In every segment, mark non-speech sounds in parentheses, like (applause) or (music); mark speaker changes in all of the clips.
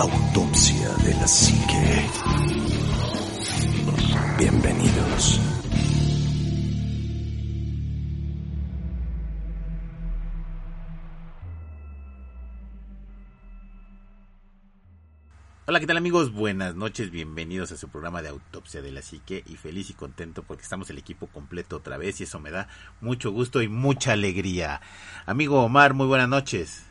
Speaker 1: Autopsia de la Psique. Bienvenidos.
Speaker 2: Hola, ¿qué tal amigos? Buenas noches, bienvenidos a su programa de Autopsia de la Psique y feliz y contento porque estamos el equipo completo otra vez y eso me da mucho gusto y mucha alegría. Amigo Omar, muy buenas noches.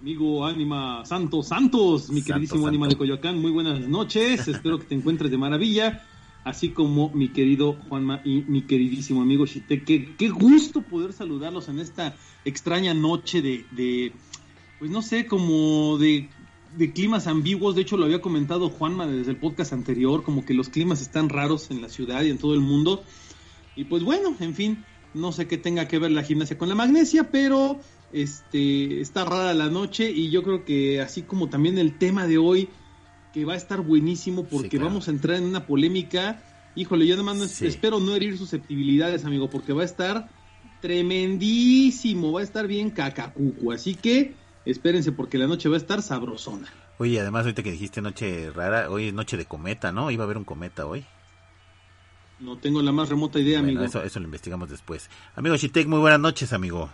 Speaker 3: Amigo Ánima Santos Santos, mi queridísimo Ánima de Coyoacán, muy buenas noches, espero que te encuentres de maravilla, así como mi querido Juanma y mi queridísimo amigo Chite, qué, qué gusto poder saludarlos en esta extraña noche de, de pues no sé, como de de climas ambiguos, de hecho lo había comentado Juanma desde el podcast anterior, como que los climas están raros en la ciudad y en todo el mundo. Y pues bueno, en fin, no sé qué tenga que ver la gimnasia con la magnesia, pero este está rara la noche y yo creo que así como también el tema de hoy que va a estar buenísimo porque
Speaker 2: Sí, claro.
Speaker 3: vamos a entrar en una polémica. Híjole, yo es-
Speaker 2: Sí.
Speaker 3: espero no herir susceptibilidades, amigo, porque va a estar tremendísimo, va a estar bien cacacuco, así que espérense porque la noche va a estar sabrosona.
Speaker 2: Oye, además ahorita que dijiste noche rara, hoy es noche de cometa, ¿no? Iba a haber un cometa hoy.
Speaker 3: No tengo la más remota idea,
Speaker 2: Bueno,
Speaker 3: amigo.
Speaker 2: eso, eso lo investigamos después. Amigo Chitek, muy buenas noches, amigo.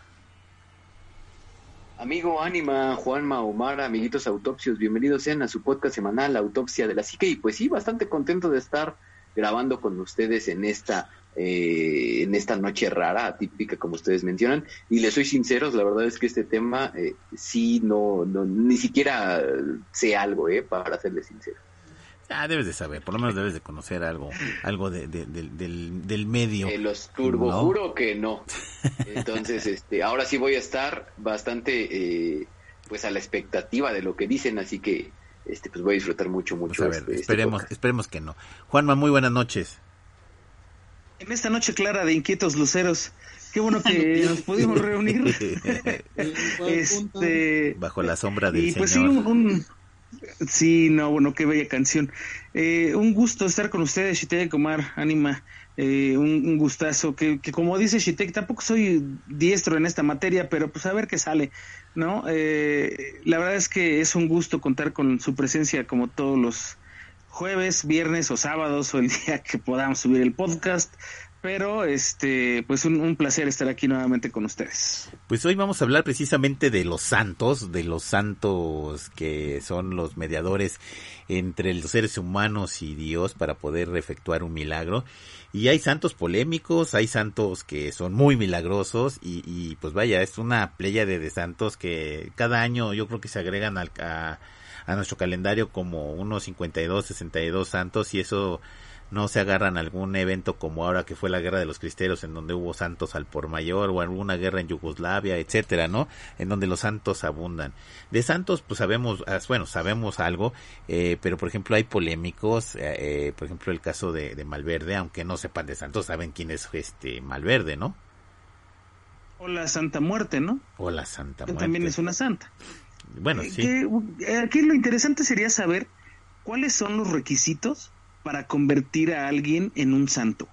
Speaker 4: Amigo Ánima, Juanma, Omar, amiguitos autopsios, bienvenidos sean a su podcast semanal Autopsia de la Psique y pues sí, bastante contento de estar grabando con ustedes en esta eh, en esta noche rara, atípica como ustedes mencionan y les soy sinceros, la verdad es que este tema eh, sí no, no ni siquiera sé algo, eh, para serles sincero.
Speaker 2: Ah, debes de saber, por lo menos debes de conocer algo, algo de, de- del- del, del medio.
Speaker 4: Eh, los turbo
Speaker 2: No.
Speaker 4: juro que no. (laughs) Entonces, este, ahora sí voy a estar bastante, eh, pues a la expectativa de lo que dicen, así que, este, pues voy a disfrutar mucho,
Speaker 2: Pues
Speaker 4: mucho.
Speaker 2: a ver,
Speaker 4: este- este
Speaker 2: esperemos, esperemos que no. Juanma, muy buenas noches.
Speaker 5: En esta noche clara de inquietos luceros, qué bueno que (laughs) nos pudimos reunir. (laughs) este,
Speaker 2: Bajo la sombra del
Speaker 5: y pues sí, un- sí, no, bueno, qué bella canción. Eh, un gusto estar con ustedes, Shitek Omar, Anima, eh, un, un gustazo. Que, que como dice Shitek, tampoco soy diestro en esta materia, pero pues a ver qué sale, ¿no? Eh, la verdad es que es un gusto contar con su presencia como todos los jueves, viernes o sábados o el (laughs) día que podamos subir el podcast. Pero este, pues un, placer estar aquí nuevamente con ustedes.
Speaker 2: Pues hoy vamos a hablar precisamente de los santos, de los santos que son los mediadores entre los seres humanos y Dios para poder efectuar un milagro. Y hay santos polémicos, hay santos que son muy milagrosos y, y, pues vaya, es una playa de, de santos que cada año yo creo que se agregan al, a, a nuestro calendario como unos 52, 62 santos y eso no se agarran a algún evento como ahora que fue la guerra de los cristeros en donde hubo santos al por mayor o alguna guerra en Yugoslavia, etcétera, ¿no? En donde los santos abundan. De santos pues sabemos, ah, bueno, sabemos algo, eh, pero por ejemplo hay polémicos, eh, eh, por ejemplo el caso de, de Malverde, aunque no sepan de santos, saben quién es este Malverde, ¿no?
Speaker 5: O la Santa Muerte, ¿no?
Speaker 2: O la Santa
Speaker 5: Que
Speaker 2: Muerte.
Speaker 5: también es una santa.
Speaker 2: Bueno, sí.
Speaker 5: que, aquí lo interesante sería saber cuáles son los requisitos para convertir a alguien en un santo.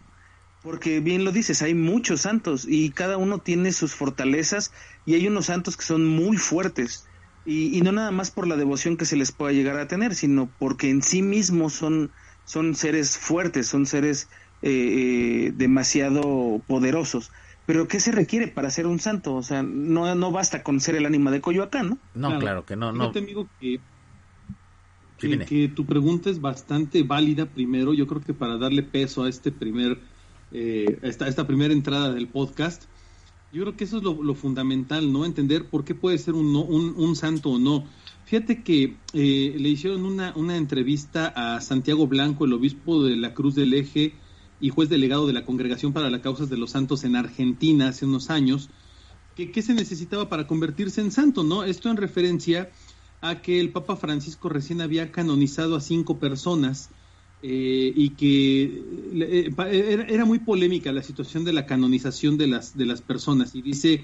Speaker 5: Porque bien lo dices, hay muchos santos y cada uno tiene sus fortalezas y hay unos santos que son muy fuertes. Y, y no nada más por la devoción que se les pueda llegar a tener, sino porque en sí mismos son, son seres fuertes, son seres eh, eh, demasiado poderosos. Pero ¿qué se requiere para ser un santo? O sea, no, no basta con ser el ánima de Coyoacán, ¿no?
Speaker 2: No, claro, que no, no.
Speaker 3: Fíjate, amigo, que, que, tu pregunta es bastante válida primero. Yo creo que para darle peso a este primer, eh, esta, esta primera entrada del podcast, yo creo que eso es lo, lo fundamental, ¿no? Entender por qué puede ser un, no- un, un santo o no. Fíjate que eh, le hicieron una, una entrevista a Santiago Blanco, el obispo de la Cruz del Eje y juez delegado de la Congregación para las Causas de los Santos en Argentina hace unos años, que qué se necesitaba para convertirse en santo, ¿no? Esto en referencia a que el Papa Francisco recién había canonizado a cinco personas eh, y que eh, pa- era, muy polémica la situación de la canonización de las de las personas y dice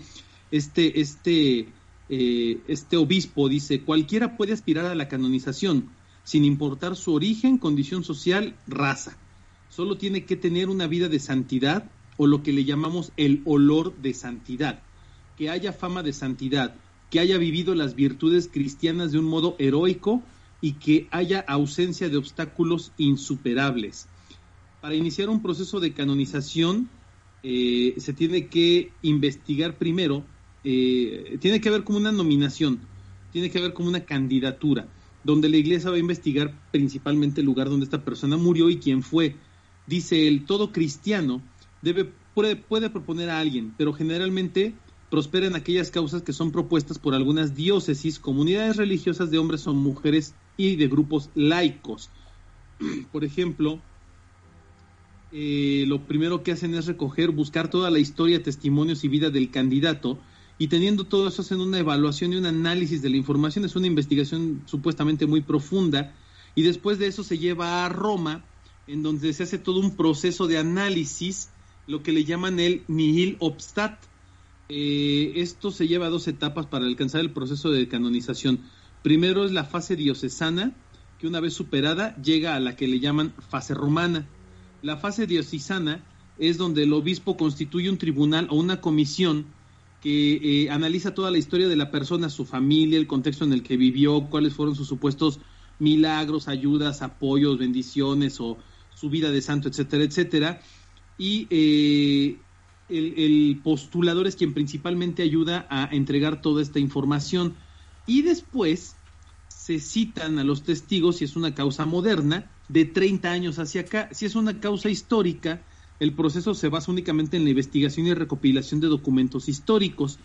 Speaker 3: este este eh, este obispo dice cualquiera puede aspirar a la canonización sin importar su origen, condición social, raza. Solo tiene que tener una vida de santidad o lo que le llamamos el olor de santidad, que haya fama de santidad, que haya vivido las virtudes cristianas de un modo heroico y que haya ausencia de obstáculos insuperables. Para iniciar un proceso de canonización eh, se tiene que investigar primero, eh, tiene que haber como una nominación, tiene que haber como una candidatura, donde la iglesia va a investigar principalmente el lugar donde esta persona murió y quién fue. Dice el todo cristiano debe, puede, puede proponer a alguien, pero generalmente prospera en aquellas causas que son propuestas por algunas diócesis, comunidades religiosas de hombres o mujeres y de grupos laicos. (clears throat) Por ejemplo, eh, lo primero que hacen es recoger, buscar toda la historia, testimonios y vida del candidato, y teniendo todo eso hacen una evaluación y un análisis de la información, es una investigación supuestamente muy profunda, y después de eso se lleva a Roma, en donde se hace todo un proceso de análisis, lo que le llaman el nihil obstat, eh, esto se lleva a dos etapas para alcanzar el proceso de canonización. Primero es la fase diocesana, que una vez superada llega a la que le llaman fase romana. La fase diocesana es donde el obispo constituye un tribunal o una comisión que eh, analiza toda la historia de la persona, su familia, el contexto en el que vivió, cuáles fueron sus supuestos milagros, ayudas, apoyos, bendiciones o su vida de santo, etcétera, etcétera. Y eh, el, postulador es quien principalmente ayuda a entregar toda esta información y después se citan a los testigos si es una causa moderna de 30 años hacia acá. Si es una causa histórica, el proceso se basa únicamente en la investigación y recopilación de documentos históricos.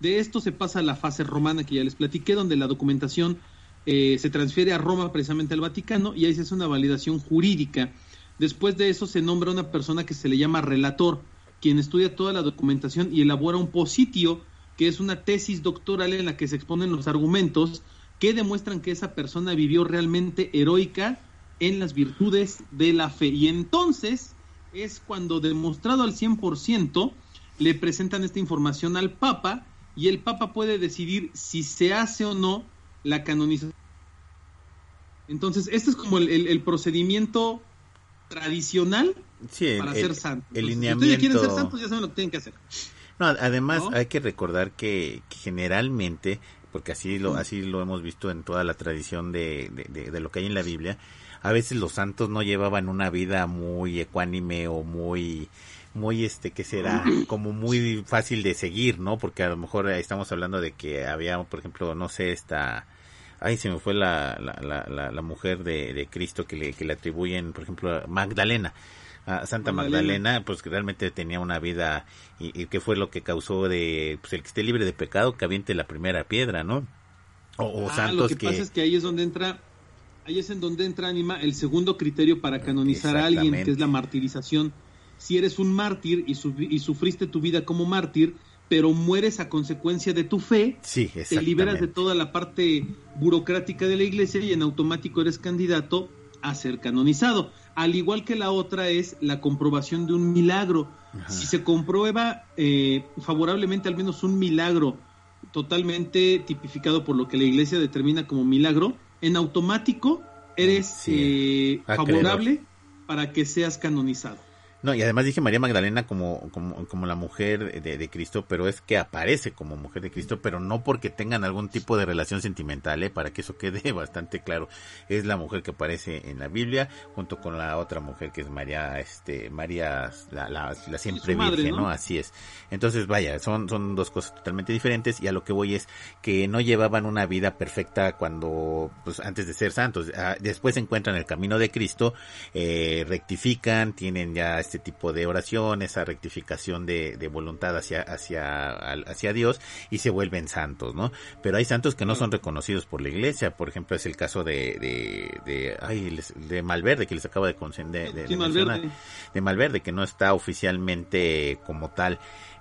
Speaker 3: De esto se pasa a la fase romana que ya les platiqué, donde la documentación eh, se transfiere a Roma, precisamente al Vaticano, y ahí se hace una validación jurídica. Después de eso se nombra una persona que se le llama relator quien estudia toda la documentación y elabora un positio, que es una tesis doctoral en la que se exponen los argumentos que demuestran que esa persona vivió realmente heroica en las virtudes de la fe. Y entonces es cuando demostrado al 100% le presentan esta información al Papa y el Papa puede decidir si se hace o no la canonización. Entonces, este es como el procedimiento tradicional para ser santos.
Speaker 2: El lineamiento... Si ustedes
Speaker 3: quieren ser santos, ya saben lo que tienen que hacer.
Speaker 2: No, además hay que recordar que, generalmente, porque así lo, así lo hemos visto en toda la tradición de, de, lo que hay en la Biblia, a veces los santos no llevaban una vida muy ecuánime o muy muy este que será como muy fácil de seguir no porque a lo mejor estamos hablando de que había por ejemplo no sé esta ay se me fue la, la, la, la mujer de, de Cristo que le, que le atribuyen por ejemplo a Magdalena a Santa Magdalena, pues que realmente tenía una vida y, que fue lo que causó de pues el que esté libre de pecado que aviente la primera piedra, ¿no?
Speaker 3: O, ah, santos lo que, pasa es que ahí es donde entra ahí es en donde entra anima el segundo criterio para canonizar a alguien, que es la martirización. Si eres un mártir y, y sufriste tu vida como mártir, pero mueres a consecuencia de tu fe,
Speaker 2: sí,
Speaker 3: te liberas de toda la parte burocrática de la iglesia y en automático eres candidato a ser canonizado. Al igual que la otra es la comprobación de un milagro. Si se comprueba eh, favorablemente al menos un milagro totalmente tipificado por lo que la iglesia determina como milagro, en automático eres eh, favorable para que seas canonizado.
Speaker 2: No, y además dije María Magdalena como, como, como la mujer de, Cristo, pero es que aparece como mujer de Cristo, pero no porque tengan algún tipo de relación sentimental, ¿eh? para que eso quede (laughs) bastante claro. Es la mujer que aparece en la Biblia, junto con la otra mujer que es María, este, María, la, la, siempre virgen, ¿no? Así es. Entonces, vaya, son, son dos cosas totalmente diferentes, y a lo que voy es que no llevaban una vida perfecta cuando, pues, antes de ser santos. Ah, después encuentran el camino de Cristo, eh, rectifican, tienen ya este tipo de oración, esa rectificación de, voluntad hacia, hacia, hacia Dios y se vuelven santos, ¿no? Pero hay santos que no son reconocidos por la iglesia, por ejemplo es el caso de, de, de, ay, de Malverde que les acaba de, de, de, Malverde. de Malverde que no está oficialmente como tal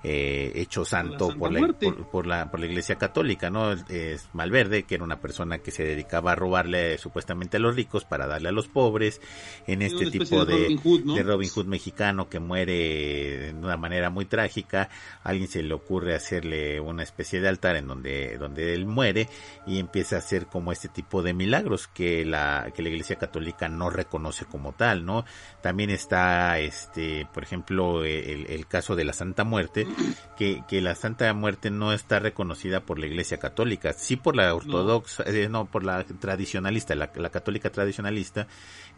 Speaker 2: eh, hecho santo por la, por, la, por la iglesia católica, ¿no? Es Malverde, que era una persona que se dedicaba a robarle supuestamente a los ricos para darle a los pobres, en este tipo de, de, Robin Hood, mexicano que muere de una manera muy trágica, a alguien se le ocurre hacerle una especie de altar en donde, donde él muere y empieza a hacer como este tipo de milagros que la, que la iglesia católica no reconoce como tal, ¿no? También está, este, por ejemplo, el, el caso de la Santa Muerte, que, que la Santa Muerte no está reconocida por la Iglesia Católica, sí por la ortodoxa, eh, no, por la tradicionalista, la, la católica tradicionalista,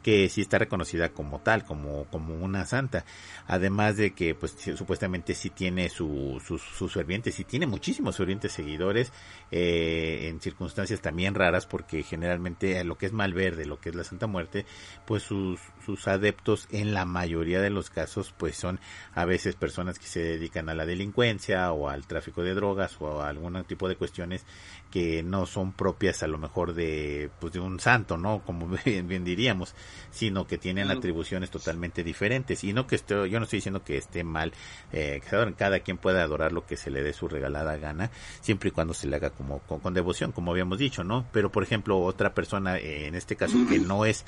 Speaker 2: que sí está reconocida como tal, como, como una santa. Además de que, pues, supuestamente sí tiene sus su, sus fervientes, sí tiene muchísimos fervientes seguidores, eh, en circunstancias también raras, porque generalmente lo que es Malverde, lo que es la Santa Muerte, pues sus, sus adeptos en la mayoría de los casos, pues son a veces personas que se dedican a la delincuencia o al tráfico de drogas o a algún tipo de cuestiones que no son propias a lo mejor de, pues, de un santo, ¿no? Como (laughs) bien, bien diríamos, sino que tienen atribuciones totalmente diferentes. Y no que esté, yo no estoy diciendo que esté mal, eh, que cada quien pueda adorar lo que se le dé su regalada gana, siempre y cuando se le haga como con, devoción, como habíamos dicho, ¿no? Pero por ejemplo, otra persona, eh, en este caso, que no es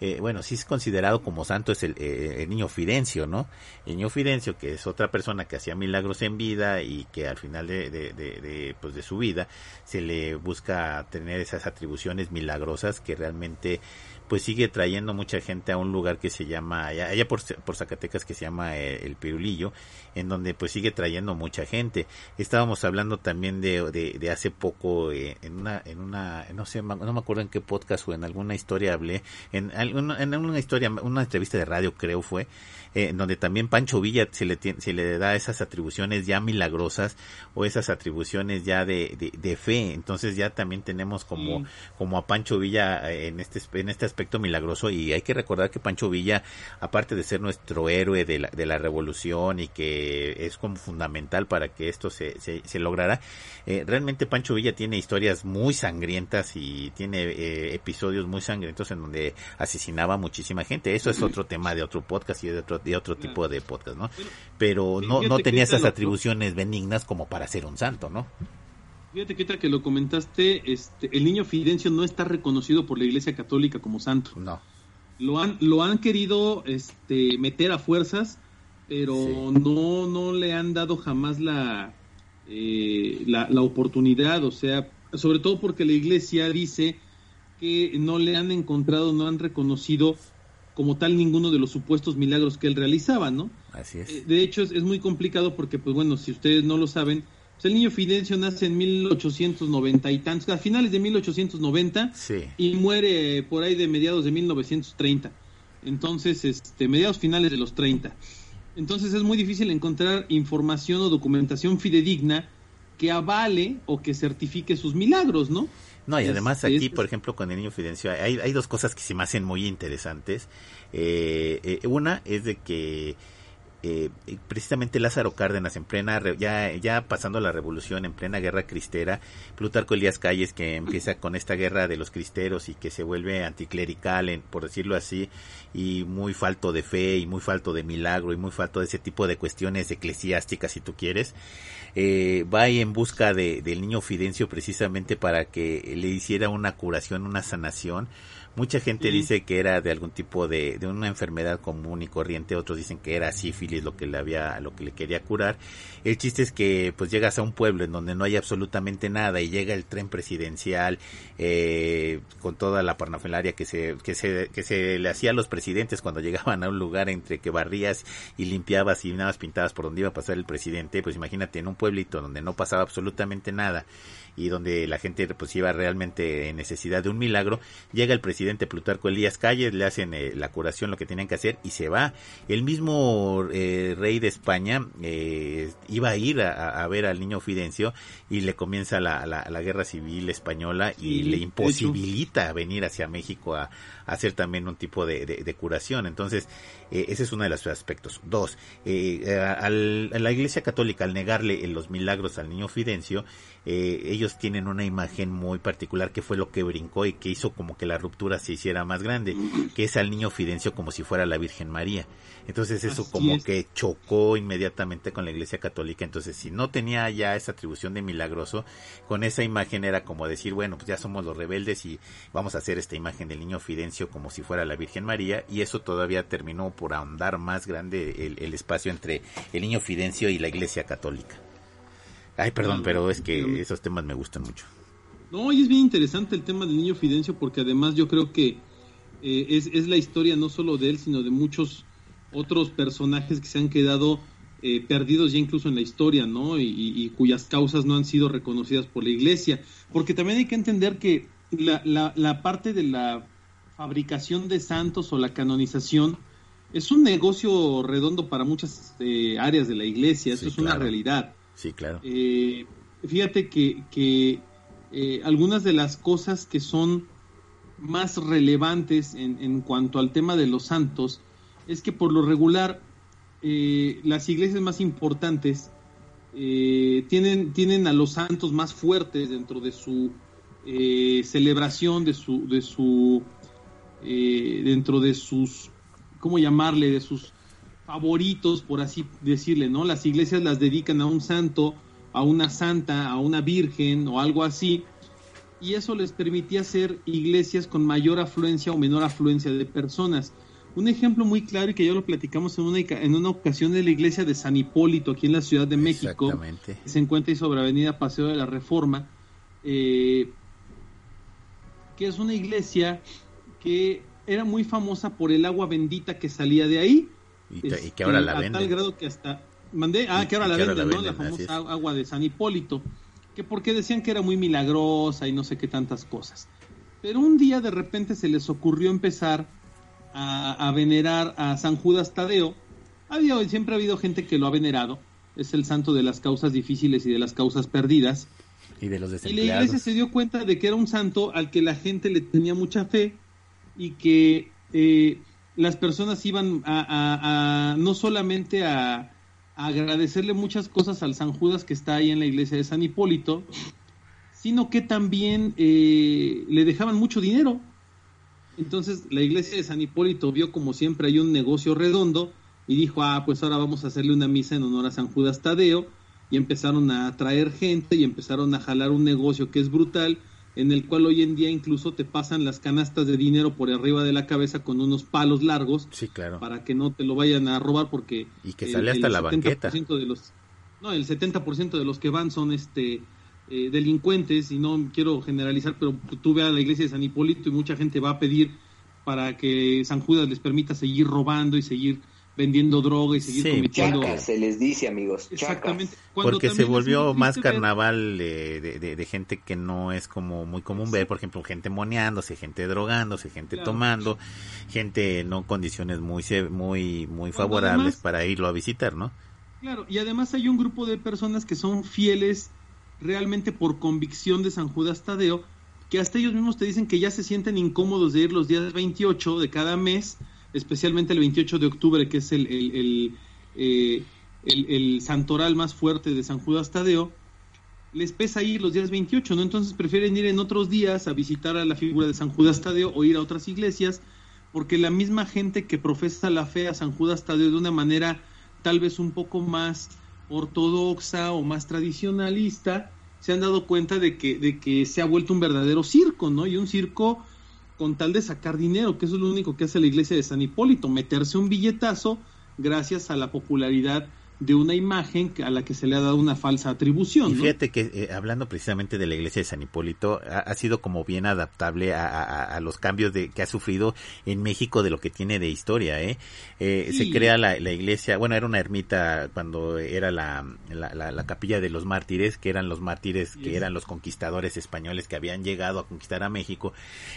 Speaker 2: eh, bueno, sí es considerado como santo es el, eh, el, niño Fidencio, ¿no? El niño Fidencio, que es otra persona que hacía milagros en vida y que al final de, de, de, de, pues de su vida se le busca tener esas atribuciones milagrosas que realmente pues sigue trayendo mucha gente a un lugar que se llama, allá, por, por, Zacatecas, que se llama eh, el Pirulillo, en donde pues sigue trayendo mucha gente. Estábamos hablando también de, de, de hace poco, eh, en una, en una, no sé, no me acuerdo en qué podcast o en alguna historia hablé, en, en una historia, una entrevista de radio creo fue, eh, en donde también Pancho Villa se le, se le da esas atribuciones ya milagrosas o esas atribuciones ya de, de, de fe. Entonces ya también tenemos como, como a Pancho Villa en este, en este aspecto milagroso y hay que recordar que Pancho Villa, aparte de ser nuestro héroe de la, de la revolución y que es como fundamental para que esto se, se, se lograra, eh, realmente Pancho Villa tiene historias muy sangrientas y tiene eh, episodios muy sangrientos en donde asesinaba muchísima gente. Eso es otro tema de otro podcast y de otro, de otro tipo de podcast, ¿no? Pero no, no tenía esas atribuciones benignas como para ser un santo, ¿no?
Speaker 3: Fíjate que que lo comentaste, este, el niño Fidencio no está reconocido por la Iglesia Católica como santo.
Speaker 2: No.
Speaker 3: Lo han, lo han querido este, meter a fuerzas, pero sí. no, no le han dado jamás la, eh, la, la, oportunidad, o sea, sobre todo porque la Iglesia dice que no le han encontrado, no han reconocido como tal ninguno de los supuestos milagros que él realizaba, ¿no?
Speaker 2: Así es.
Speaker 3: Eh, de hecho, es, es muy complicado porque, pues bueno, si ustedes no lo saben, pues el niño Fidencio nace en 1890 y tantos, a finales de 1890
Speaker 2: sí.
Speaker 3: y muere por ahí de mediados de 1930. Entonces, este, mediados finales de los 30. Entonces es muy difícil encontrar información o documentación fidedigna que avale o que certifique sus milagros, ¿no?
Speaker 2: No, y además aquí, por ejemplo, con el niño Fidencio, hay, hay dos cosas que se me hacen muy interesantes. Eh, eh, una es de que eh, precisamente Lázaro Cárdenas en plena ya ya pasando la revolución en plena guerra cristera Plutarco Elías Calles que empieza con esta guerra de los cristeros y que se vuelve anticlerical en, por decirlo así y muy falto de fe y muy falto de milagro y muy falto de ese tipo de cuestiones eclesiásticas si tú quieres eh, va ahí en busca de, del niño Fidencio precisamente para que le hiciera una curación una sanación Mucha gente sí. dice que era de algún tipo de, de, una enfermedad común y corriente, otros dicen que era sífilis lo que le había, lo que le quería curar. El chiste es que pues llegas a un pueblo en donde no hay absolutamente nada y llega el tren presidencial eh, con toda la parnafelaria que se, que se, que se le hacía a los presidentes cuando (laughs) llegaban a un lugar entre que barrías y limpiabas y nada más pintabas por donde iba a pasar el presidente, pues imagínate en un pueblito donde no pasaba absolutamente nada y donde la gente pues iba realmente en necesidad de un milagro, llega el presidente Plutarco Elías Calles, le hacen eh, la curación, lo que tenían que hacer y se va. El mismo eh, rey de España eh, iba a ir a, a, ver al niño Fidencio y le comienza la, la, la guerra civil española y sí, le imposibilita venir hacia México a, a, hacer también un tipo de, de, de curación. Entonces, eh, ese es uno de los aspectos. Dos, eh, al, a la Iglesia Católica, al negarle los milagros al niño Fidencio, eh, ellos tienen una imagen muy particular que fue lo que brincó y que hizo como que la ruptura se hiciera más grande, (clears throat) que es al niño Fidencio como si fuera la Virgen María. Entonces eso Así como es. que chocó inmediatamente con la Iglesia Católica. Entonces si no tenía ya esa atribución de milagroso, con esa imagen era como decir, bueno, pues ya somos los rebeldes y vamos a hacer esta imagen del niño Fidencio como si fuera la Virgen María y eso todavía terminó por ahondar más grande el, el espacio entre el niño Fidencio y la Iglesia Católica. Ay, perdón, pero es que esos temas me gustan mucho.
Speaker 3: No, y es bien interesante el tema del niño Fidencio porque además yo creo que eh, es, es, la historia no solo de él, sino de muchos otros personajes que se han quedado eh, perdidos ya incluso en la historia, ¿no? Y, cuyas causas no han sido reconocidas por la Iglesia. Porque también hay que entender que la, la, parte de la fabricación de santos o la canonización es un negocio redondo para muchas eh, áreas de la Iglesia, eso es una realidad.
Speaker 2: Sí, claro.
Speaker 3: Eh, fíjate que, que algunas de las cosas que son más relevantes en, en cuanto al tema de los santos es que por lo regular eh, las iglesias más importantes eh, tienen, tienen a los santos más fuertes dentro de su eh, celebración, de su, de su dentro de sus, ¿cómo llamarle? De sus favoritos, por así decirle, ¿no? Las iglesias las dedican a un santo, a una santa, a una virgen o algo así, y eso les permitía ser iglesias con mayor afluencia o menor afluencia de personas. Un ejemplo muy claro y que ya lo platicamos en una, en una ocasión de la iglesia de San Hipólito, aquí en la Ciudad de México, que se encuentra ahí sobre Avenida Paseo de la Reforma, eh, que es una iglesia que era muy famosa por el agua bendita que salía de ahí.
Speaker 2: Y, que, ahora la venden.
Speaker 3: A tal grado que hasta... Mandé, ah, que ahora la venden, ¿no? La famosa agua de San Hipólito. Que porque decían que era muy milagrosa y no sé qué tantas cosas. Pero un día de repente se les ocurrió empezar a, venerar a San Judas Tadeo. Había, siempre ha habido gente que lo ha venerado. Es el santo de las causas difíciles y de las causas perdidas.
Speaker 2: Y de los
Speaker 3: Y la iglesia se dio cuenta de que era un santo al que la gente le tenía mucha fe y que eh, las personas iban a, no solamente a, agradecerle muchas cosas al San Judas que está ahí en la iglesia de San Hipólito, sino que también eh, le dejaban mucho dinero. Entonces la iglesia de San Hipólito vio como siempre hay un negocio redondo y dijo, ah, pues ahora vamos a hacerle una misa en honor a San Judas Tadeo y empezaron a traer gente y empezaron a jalar un negocio que es brutal en el cual hoy en día incluso te pasan las canastas de dinero por arriba de la cabeza con unos palos largos
Speaker 2: sí, claro.
Speaker 3: para que no te lo vayan a robar porque
Speaker 2: y que sale hasta la banqueta
Speaker 3: de los no el 70% de los que van son este eh, delincuentes, y no quiero generalizar, pero tú ve a la iglesia de San Hipólito y mucha gente va a pedir para que San Judas les permita seguir robando y seguir vendiendo droga y seguir cometiendo...
Speaker 4: se les dice, amigos.
Speaker 3: Exactamente.
Speaker 2: Porque se volvió más carnaval de, gente que no es como muy común ver, por ejemplo, gente moneándose, gente drogándose, gente tomando, gente no condiciones muy muy muy favorables para irlo a visitar, ¿no?
Speaker 3: Claro, y además hay un grupo de personas que son fieles realmente por convicción de San Judas Tadeo, que hasta ellos mismos te dicen que ya se sienten incómodos de ir los días 28 de cada mes, especialmente el 28 de octubre, que es el, eh, el, el, santoral más fuerte de San Judas Tadeo, les pesa ir los días 28, ¿no? Entonces prefieren ir en otros días a visitar a la figura de San Judas Tadeo o ir a otras iglesias, porque la misma gente que profesa la fe a San Judas Tadeo de una manera tal vez un poco más ortodoxa o más tradicionalista, se han dado cuenta de que, de que se ha vuelto un verdadero circo, ¿no? Y un circo con tal de sacar dinero, que eso es lo único que hace la iglesia de San Hipólito, meterse un billetazo gracias a la popularidad de una imagen a la que se le ha dado una falsa atribución.
Speaker 2: Y fíjate que eh, hablando precisamente de la iglesia de San Hipólito, ha, sido como bien adaptable a, los cambios de, que ha sufrido en México de lo que tiene de historia. ¿eh? eh se crea la, iglesia, bueno, era una ermita cuando era la, la, capilla de los mártires, que eran los mártires, que eran los conquistadores españoles que habían llegado a conquistar a México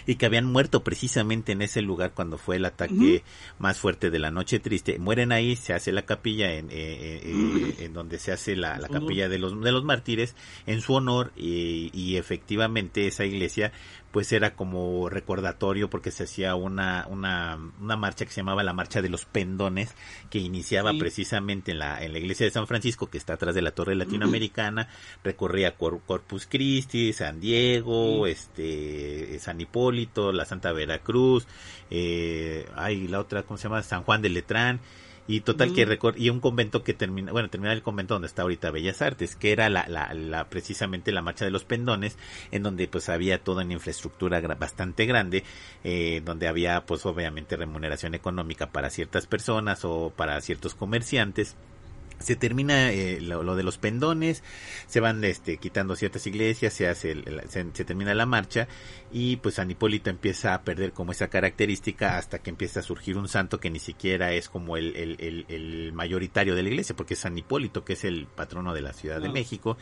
Speaker 2: y que habían muerto precisamente en ese lugar cuando fue el ataque más fuerte de la noche triste. Mueren ahí, se hace la capilla en... Eh, eh, en donde se hace la, capilla de los, de los mártires en su honor y, efectivamente esa iglesia pues era como recordatorio porque se hacía una, una, una marcha que se llamaba la Marcha de los Pendones, que iniciaba precisamente en la, en la iglesia de San Francisco, que está atrás de la Torre Latinoamericana, recorría Corpus Christi, San Diego, este, San Hipólito, la Santa Veracruz, eh, hay la otra, ¿cómo se llama? San Juan de Letrán, y total que record y un convento que termina, bueno, termina el convento donde está ahorita Bellas Artes, que era la, la, la, precisamente la marcha de los pendones, en donde pues había toda una infraestructura bastante grande, eh, donde había pues obviamente remuneración económica para ciertas personas o para ciertos comerciantes se termina eh, lo, de los pendones, se van este, quitando ciertas iglesias, se hace se, termina la marcha y pues San Hipólito empieza a perder como esa característica hasta que empieza a surgir un santo que ni siquiera es como el, el, el mayoritario de la iglesia, porque es San Hipólito, que es el patrono de la Ciudad de México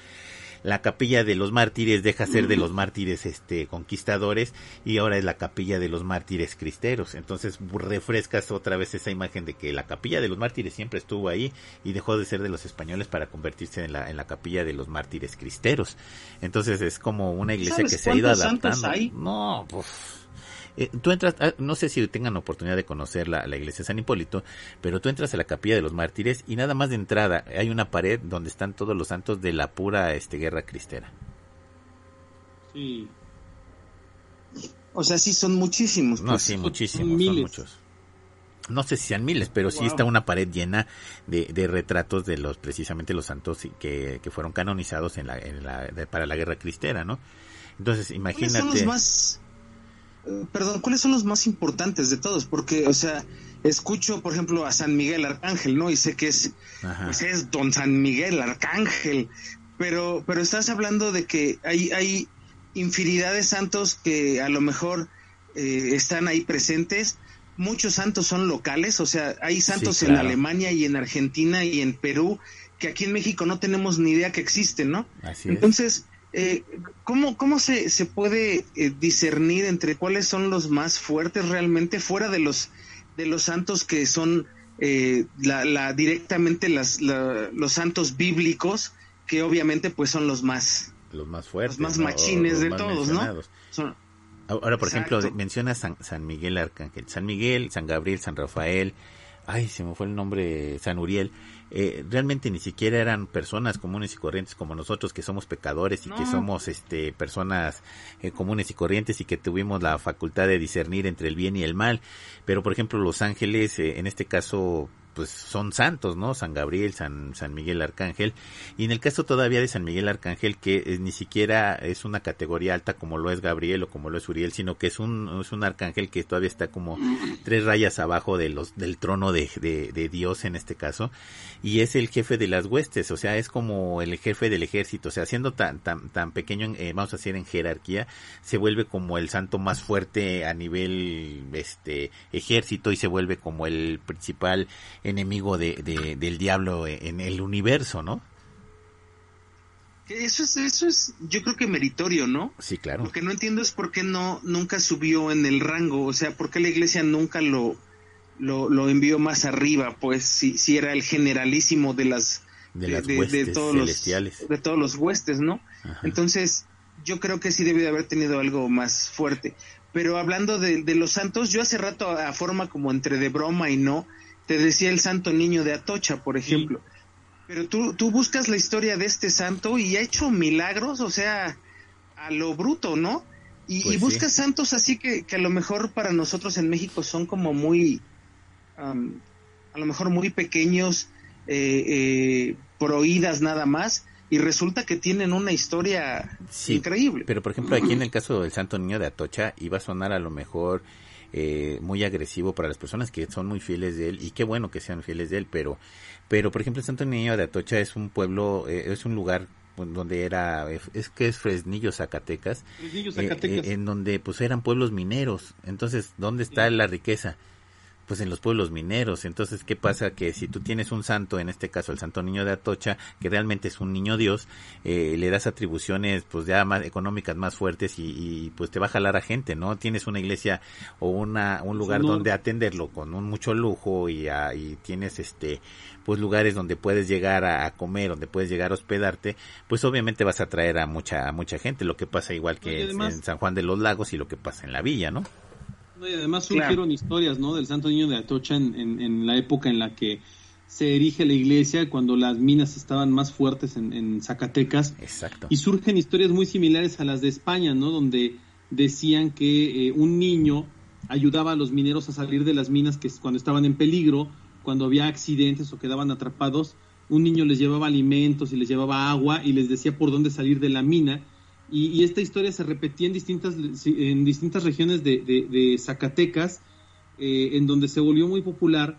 Speaker 2: la capilla de los mártires deja ser de los (laughs) mártires este conquistadores y ahora es la capilla de los mártires cristeros. Entonces refrescas otra vez esa imagen de que la capilla de los mártires siempre estuvo ahí y dejó de ser de los españoles para convertirse en la, en la capilla de los mártires cristeros. Entonces es como una iglesia que se ha ido adaptando. No, pues eh, tú entras, ah, no sé si tengan oportunidad de conocer la, iglesia de San Hipólito, pero tú entras a la capilla de los mártires y nada más de entrada hay una pared donde están todos los santos de la pura este, guerra cristera.
Speaker 5: Sí. O sea, sí son muchísimos.
Speaker 2: No, pues. sí, muchísimos, son, muchos. No sé si sean miles, pero sí está una pared llena de, de, retratos de los precisamente los santos que, que fueron canonizados en la, en la para la guerra cristera, ¿no? Entonces, imagínate.
Speaker 5: más perdón, ¿cuáles son los más importantes de todos? Porque, o sea, escucho, por ejemplo, a San Miguel Arcángel, ¿no? Y sé que es, pues es Don San Miguel Arcángel, pero, pero estás hablando de que hay, hay infinidad de santos que a lo mejor eh, están ahí presentes. Muchos santos son locales, o sea, hay santos en Alemania y en Argentina y en Perú que aquí en México no tenemos ni idea que existen, ¿no? Así Entonces, eh, ¿cómo, ¿cómo se, se puede eh, discernir entre cuáles son los más fuertes realmente fuera de los de los santos que son eh, la, la, directamente las, los santos bíblicos que obviamente pues son los más
Speaker 2: los más fuertes
Speaker 5: los más machines de todos no
Speaker 2: ahora por ejemplo menciona San, San Miguel Arcángel San Miguel San Gabriel San Rafael. Ay se me fue el nombre San Uriel eh, realmente ni siquiera eran personas comunes y corrientes como nosotros que somos pecadores y que somos este personas eh, comunes y corrientes y que tuvimos la facultad de discernir entre el bien y el mal. Pero por ejemplo los ángeles eh, en este caso pues son santos, ¿no? San Gabriel, San, San Miguel Arcángel. Y en el caso todavía de San Miguel Arcángel, que eh, ni siquiera es una categoría alta como lo es Gabriel o como lo es Uriel, sino que es un, es un arcángel que todavía está como tres rayas abajo de los, del trono de, de, Dios en este caso. Y es el jefe de las huestes, o sea, es como el jefe del ejército. O sea, siendo tan, tan, tan pequeño, eh, vamos a decir en jerarquía, se vuelve como el santo más fuerte a nivel este ejército y se vuelve como el principal enemigo de, del diablo en el universo, ¿no?
Speaker 5: Eso es, eso es, yo creo que meritorio, ¿no?
Speaker 2: Sí, claro.
Speaker 5: Lo que no entiendo es por qué no, nunca subió en el rango, o sea, por qué la iglesia nunca lo, lo, envió más arriba, pues, si, si era el generalísimo de las,
Speaker 2: de, las de, todos
Speaker 5: celestiales. Los, de todos los huestes, ¿no? Entonces, yo creo que sí debe de haber tenido algo más fuerte. Pero hablando de, los santos, yo hace rato a forma como entre de broma y no, te decía el santo niño de Atocha, por ejemplo. Pero tú, tú buscas la historia de este santo y ha hecho milagros, o sea, a lo bruto, ¿no? Y, pues buscas santos así que, que, a lo mejor para nosotros en México son como muy, a lo mejor muy pequeños, eh, eh, nada más, y resulta que tienen una historia increíble.
Speaker 2: Pero por ejemplo aquí en el caso del Santo Niño de Atocha iba a sonar a lo mejor eh, muy agresivo para las personas que son muy fieles de él y qué bueno que sean fieles de él, pero, pero por ejemplo Santo Niño de Atocha es un pueblo, eh, es un lugar donde era es que es Fresnillo Zacatecas,
Speaker 3: eh,
Speaker 2: en donde pues eran pueblos mineros. Entonces dónde está la riqueza pues en los pueblos mineros. Entonces, ¿qué pasa? Que si tú tienes un santo, en este caso el Santo Niño de Atocha, que realmente es un niño Dios, eh, le das atribuciones pues ya más económicas más fuertes y, pues te va a jalar a gente, ¿no? Tienes una iglesia o una un lugar donde atenderlo con un mucho lujo y, y tienes este pues lugares donde puedes llegar a, comer, donde puedes llegar a hospedarte, pues obviamente vas a traer a mucha a mucha gente, lo que pasa igual que en San Juan de los Lagos y lo que pasa en la villa, ¿no?
Speaker 3: Y además surgieron historias, ¿no? Del Santo Niño de Atocha en, en, la época en la que se erige la iglesia, cuando las minas estaban más fuertes en, Zacatecas.
Speaker 2: Exacto.
Speaker 3: Y surgen historias muy similares a las de España, ¿no? Donde decían que eh, un niño ayudaba a los mineros a salir de las minas que cuando estaban en peligro, cuando había accidentes o quedaban atrapados, un niño les llevaba alimentos y les llevaba agua y les decía por dónde salir de la mina y, esta historia se repetía en distintas, en distintas regiones de, Zacatecas, eh, en donde se volvió muy popular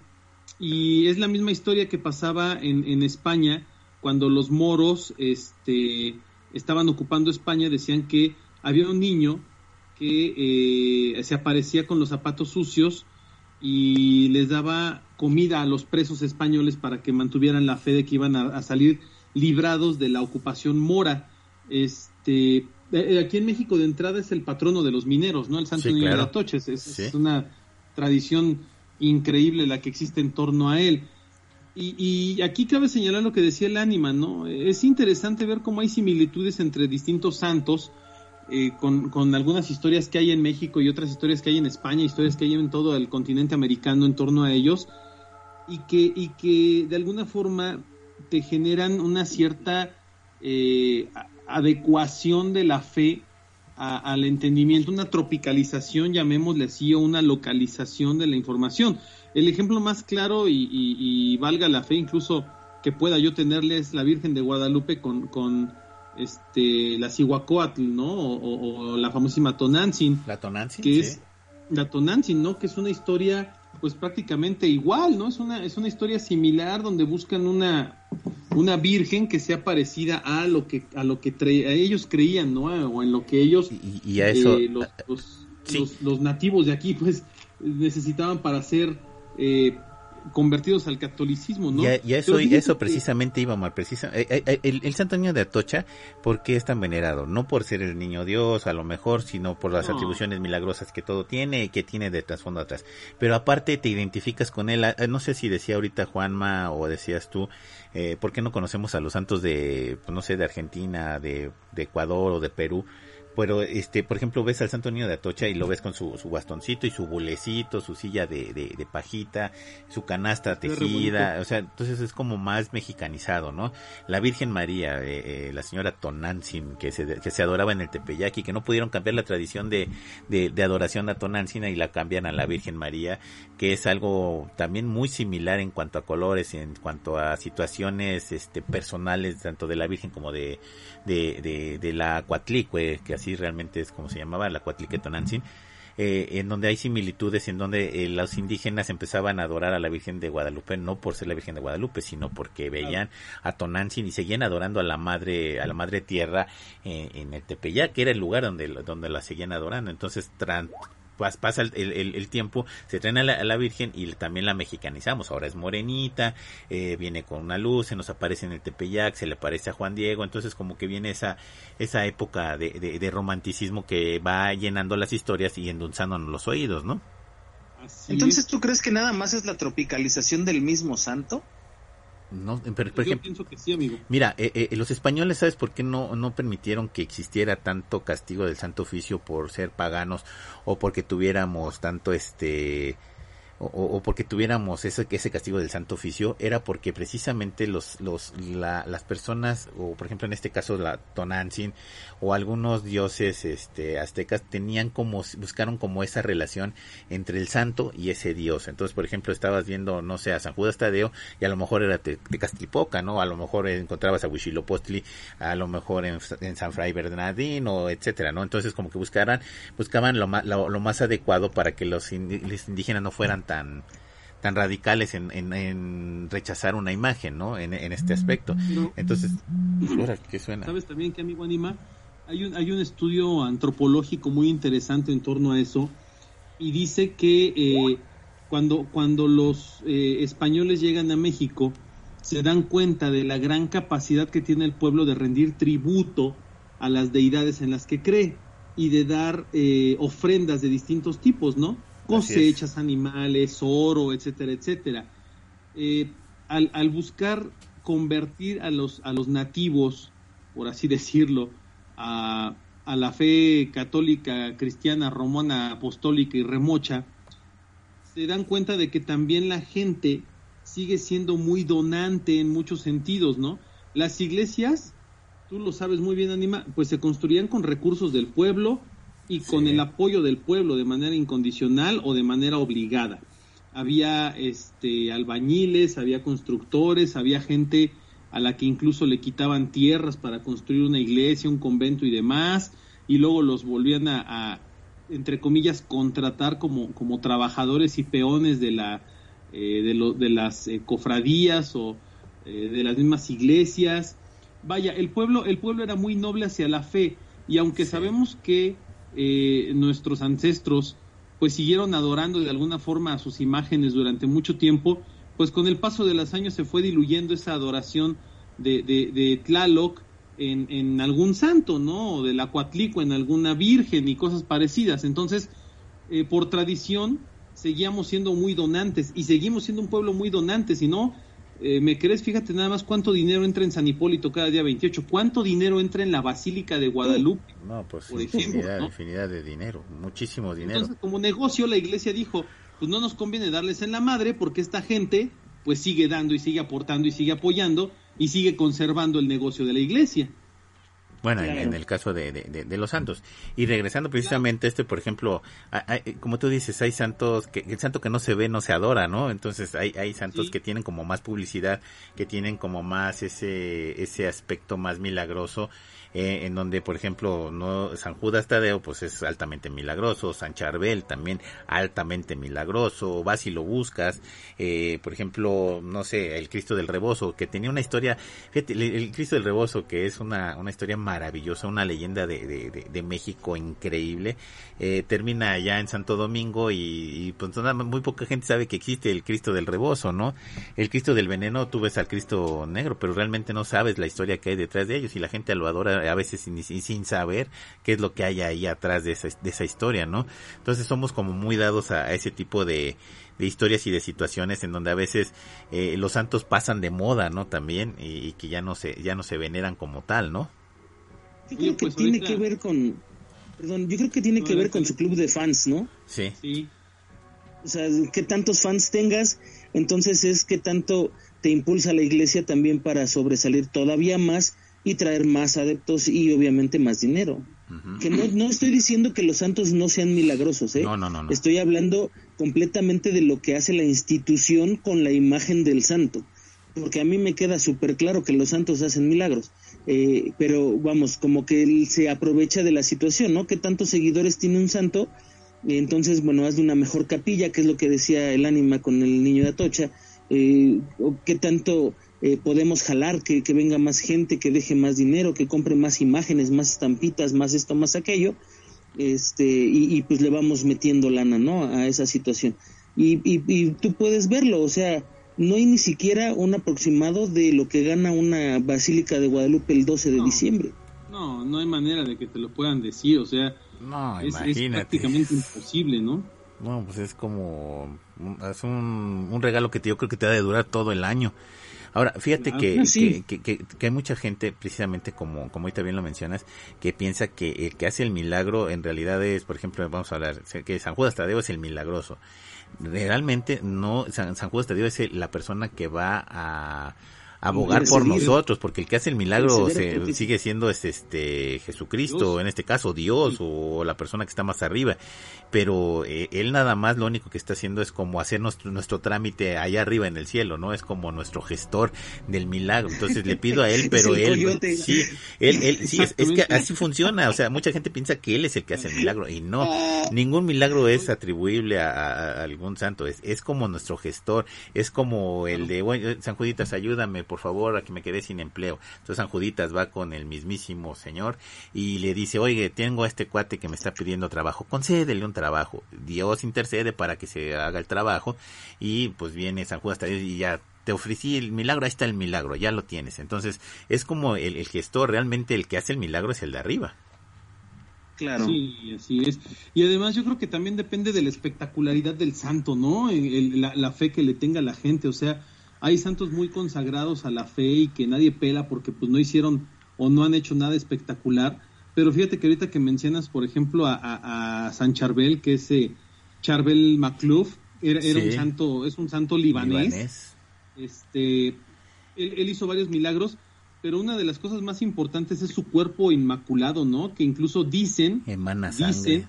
Speaker 3: y es la misma historia que pasaba en, España cuando los moros este, estaban ocupando España, decían que había un niño que eh, se aparecía con los zapatos sucios y les daba comida a los presos españoles para que mantuvieran la fe de que iban a, salir librados de la ocupación mora. Eh, eh, aquí en México de entrada es el patrono de los mineros, ¿no? El Santo Niño de Atoches. Es, es, una tradición increíble la que existe en torno a él. Y, y, aquí cabe señalar lo que decía el ánima, ¿no? Es interesante ver cómo hay similitudes entre distintos santos, eh, con, con, algunas historias que hay en México y otras historias que hay en España, historias que hay en todo el continente americano en torno a ellos, y que, y que de alguna forma te generan una cierta eh, adecuación de la fe al entendimiento, una tropicalización, llamémosle así, o una localización de la información. El ejemplo más claro y, valga la fe, incluso que pueda yo tenerle, es la Virgen de Guadalupe con, con este, la Cihuacóatl, ¿no? O, la famosísima Tonantzin.
Speaker 2: La Tonantzin,
Speaker 3: que es La Tonantzin, ¿no? Que es una historia, pues prácticamente igual, ¿no? Es una, es una historia similar donde buscan una, una virgen que sea parecida a lo que, a lo que ellos creían, ¿no? O en lo que ellos,
Speaker 2: y, a eso,
Speaker 3: eh, los, los, los nativos de aquí, pues, necesitaban para ser eh, convertidos al catolicismo, ¿no?
Speaker 2: Y, eso, eso precisamente íbamos a precisa, eh, eh, el, Santo Niño de Atocha, ¿por qué es tan venerado? No por ser el niño Dios, a lo mejor, sino por las atribuciones milagrosas que todo tiene y que tiene de trasfondo atrás. Pero aparte te identificas con él, no sé si decía ahorita Juanma o decías tú, eh, ¿por qué no conocemos a los santos de, pues, no sé, de Argentina, de, de Ecuador o de Perú? Pero este por ejemplo ves al Santo Niño de Atocha y lo ves con su, su bastoncito y su bolecito, su silla de, de, pajita, su canasta tejida, o sea, entonces es como más mexicanizado, ¿no? La Virgen María, eh, eh, la señora Tonantzin, que se, que se adoraba en el Tepeyac y que no pudieron cambiar la tradición de, de, de adoración a Tonantzin y la cambian a la Virgen María, que es algo también muy similar en cuanto a colores, en cuanto a situaciones este, personales, tanto de la Virgen como de, de, de, de la Cuatlicue, que así realmente es como se llamaba, la Cuatliquetonantzin, eh, en donde hay similitudes, en donde eh, los indígenas empezaban a adorar a la Virgen de Guadalupe, no por ser la Virgen de Guadalupe, sino porque veían a Tonantzin y seguían adorando a la madre, a la madre tierra eh, en el Tepeyac, que era el lugar donde, donde la seguían adorando. Entonces, pasa el, el, tiempo, se traen a la, Virgen y también la mexicanizamos. Ahora es morenita, eh, viene con una luz, se nos aparece en el Tepeyac, se le parece a Juan Diego, entonces como que viene esa, esa época de, de, romanticismo que va llenando las historias y endulzándonos los oídos, ¿no?
Speaker 5: entonces, ¿tú crees que nada más es la tropicalización del mismo santo?
Speaker 2: No, pero, por
Speaker 3: ejemplo, pienso que sí, amigo.
Speaker 2: Mira, eh, eh, los españoles, ¿sabes por qué no, no permitieron que existiera tanto castigo del Santo Oficio por ser paganos o porque tuviéramos tanto este o, porque tuviéramos ese, ese castigo del santo oficio era porque precisamente los, los, las personas, o por ejemplo en este caso la Tonantzin, o algunos dioses este, aztecas tenían como, buscaron como esa relación entre el santo y ese dios. Entonces, por ejemplo, estabas viendo, no sé, a San Judas Tadeo, y a lo mejor era de, Castripoca, ¿no? A lo mejor encontrabas a Huichilopostli, a lo mejor en, San Fray Bernardino, etcétera, ¿no? Entonces, como que buscaran, buscaban lo más, lo, más adecuado para que los indígenas no fueran tan tan radicales en, en, rechazar una imagen, ¿no? En, este aspecto. Entonces, ¿qué suena?
Speaker 3: ¿Sabes también que, amigo Anima? Hay un, hay un estudio antropológico muy interesante en torno a eso y dice que eh, cuando, cuando los eh, españoles llegan a México se dan cuenta de la gran capacidad que tiene el pueblo de rendir tributo a las deidades en las que cree y de dar eh, ofrendas de distintos tipos, ¿no? Cosechas animales, oro, etcétera, etcétera. Eh, al, buscar convertir a los, a los nativos, por así (laughs) decirlo, a, a la fe católica, cristiana, romana, apostólica y remocha, se dan cuenta de que también la gente sigue siendo muy donante en muchos sentidos, ¿no? Las iglesias, tú lo sabes muy bien, Anima, pues se construían con recursos del pueblo, y con el apoyo del pueblo de manera incondicional o de manera obligada. Había este albañiles, había constructores, había gente a la que incluso le quitaban tierras para construir una iglesia, un convento y demás, y luego los volvían a, entre comillas, contratar como, como trabajadores y peones de la eh, de, lo, de las eh, cofradías o eh, de las mismas iglesias. Vaya, el pueblo, el pueblo era muy noble hacia la fe y aunque sabemos que nuestros ancestros pues siguieron adorando de alguna forma a sus imágenes durante mucho tiempo, pues con el paso de los años se fue diluyendo esa adoración de, de, de Tlaloc en, en, algún santo, ¿no? O del Acuatlico en alguna virgen y cosas parecidas. Entonces, eh, por tradición, seguíamos siendo muy donantes y seguimos siendo un pueblo muy donante. Si no, eh, me crees, fíjate nada más cuánto dinero entra en San Hipólito cada día 28, cuánto dinero entra en la Basílica de Guadalupe.
Speaker 2: No, pues infinidad, infinidad de dinero, muchísimo dinero.
Speaker 3: Entonces, como negocio, la iglesia dijo, pues no nos conviene darles en la madre porque esta gente pues sigue dando y sigue aportando y sigue apoyando y sigue conservando el negocio de la iglesia.
Speaker 2: Bueno, en, el caso de, de, los santos. Y regresando precisamente a este, por ejemplo, como tú dices, hay santos que el santo que no se ve no se adora, ¿no? Entonces hay, hay santos que tienen como más publicidad, que tienen como más ese, ese aspecto más milagroso eh, en donde, por ejemplo, no San Judas Tadeo, pues es altamente milagroso, San Charbel también altamente milagroso, vas y lo buscas, eh, por ejemplo, no sé, el Cristo del Rebozo, que tenía una historia, fíjate, el, Cristo del Rebozo, que es una, una historia maravillosa, una leyenda de, de, de, México increíble, eh, termina allá en Santo Domingo y, y pues muy poca gente sabe que existe el Cristo del Rebozo, ¿no? El Cristo del Veneno, tú ves al Cristo Negro, pero realmente no sabes la historia que hay detrás de ellos y la gente lo adora a veces sin, sin saber qué es lo que hay ahí atrás de esa, de esa historia, ¿no? Entonces somos como muy dados a, ese tipo de, de historias y de situaciones en donde a veces eh, los santos pasan de moda, ¿no? También y, que ya no se ya no se veneran como tal, ¿no?
Speaker 5: Yo creo que pues tiene que ver con perdón, yo creo que tiene que ver con su club de fans, ¿no?
Speaker 2: Sí.
Speaker 3: Sí.
Speaker 5: O sea, que tantos fans tengas, entonces es que tanto te impulsa la iglesia también para sobresalir todavía más y traer más adeptos y obviamente más dinero. Que no, no estoy diciendo que los santos no sean milagrosos, ¿eh?
Speaker 2: No, no, no,
Speaker 5: Estoy hablando completamente de lo que hace la institución con la imagen del santo. Porque a mí me queda súper claro que los santos hacen milagros. Eh, pero vamos, como que él se aprovecha de la situación, ¿no? Que tantos seguidores tiene un santo, y entonces, bueno, haz de una mejor capilla, que es lo que decía el ánima con el niño de Atocha, eh, o qué tanto eh, podemos jalar que, venga más gente, que deje más dinero, que compre más imágenes, más estampitas, más esto, más aquello, este, y, pues le vamos metiendo lana, ¿no? A esa situación. Y, y, tú puedes verlo, o sea, no hay ni siquiera un aproximado de lo que gana una Basílica de Guadalupe el 12 de diciembre.
Speaker 3: No, no hay manera de que te lo puedan decir, o sea,
Speaker 2: no,
Speaker 3: es, prácticamente imposible, ¿no?
Speaker 2: No, pues es como, es un, un regalo que te, yo creo que te ha de durar todo el año. Ahora, fíjate que, que, que, hay mucha gente, precisamente como, como ahorita bien lo mencionas, que piensa que el que hace el milagro en realidad es, por ejemplo, vamos a hablar, que San Judas Tadeo es el milagroso. Realmente no, San, San Judas Tadeo es la persona que va a abogar por nosotros, porque el que hace el milagro se, sigue siendo este Jesucristo, en este caso Dios o la persona que está más arriba, pero eh, él nada más lo único que está haciendo es como hacer nuestro, nuestro trámite allá arriba en el cielo, ¿no? Es como nuestro gestor del milagro, entonces le pido a él, (laughs) pero él, sí, él, él, sí, es, que así funciona, o sea, mucha gente piensa que él es el que hace el milagro y no, ah. ningún milagro es atribuible a, algún santo, es, es como nuestro gestor, es como el de, bueno, San Juditas, ayúdame, por favor, a que me quede sin empleo. Entonces San Juditas va con el mismísimo Señor y le dice, oye, tengo a este cuate que me está pidiendo trabajo, concédele un trabajo. Dios intercede para que se haga el trabajo y pues viene San Judas y ya te ofrecí el milagro, ahí está el milagro, ya lo tienes. Entonces es como el, el gestor, realmente el que hace el milagro es el de arriba.
Speaker 3: Claro. Sí, así es. Y además yo creo que también depende de la espectacularidad del santo, ¿no? la, la, fe que le tenga la gente. O sea, hay santos muy consagrados a la fe y que nadie pela porque pues no hicieron o no han hecho nada espectacular. Pero fíjate que ahorita que mencionas, por ejemplo, a, San Charbel, que es eh, Charbel Macluf, era, un santo, es un santo libanés. Este, él, hizo varios milagros, pero una de las cosas más importantes es su cuerpo inmaculado, ¿no? Que incluso dicen,
Speaker 2: Emana
Speaker 3: dicen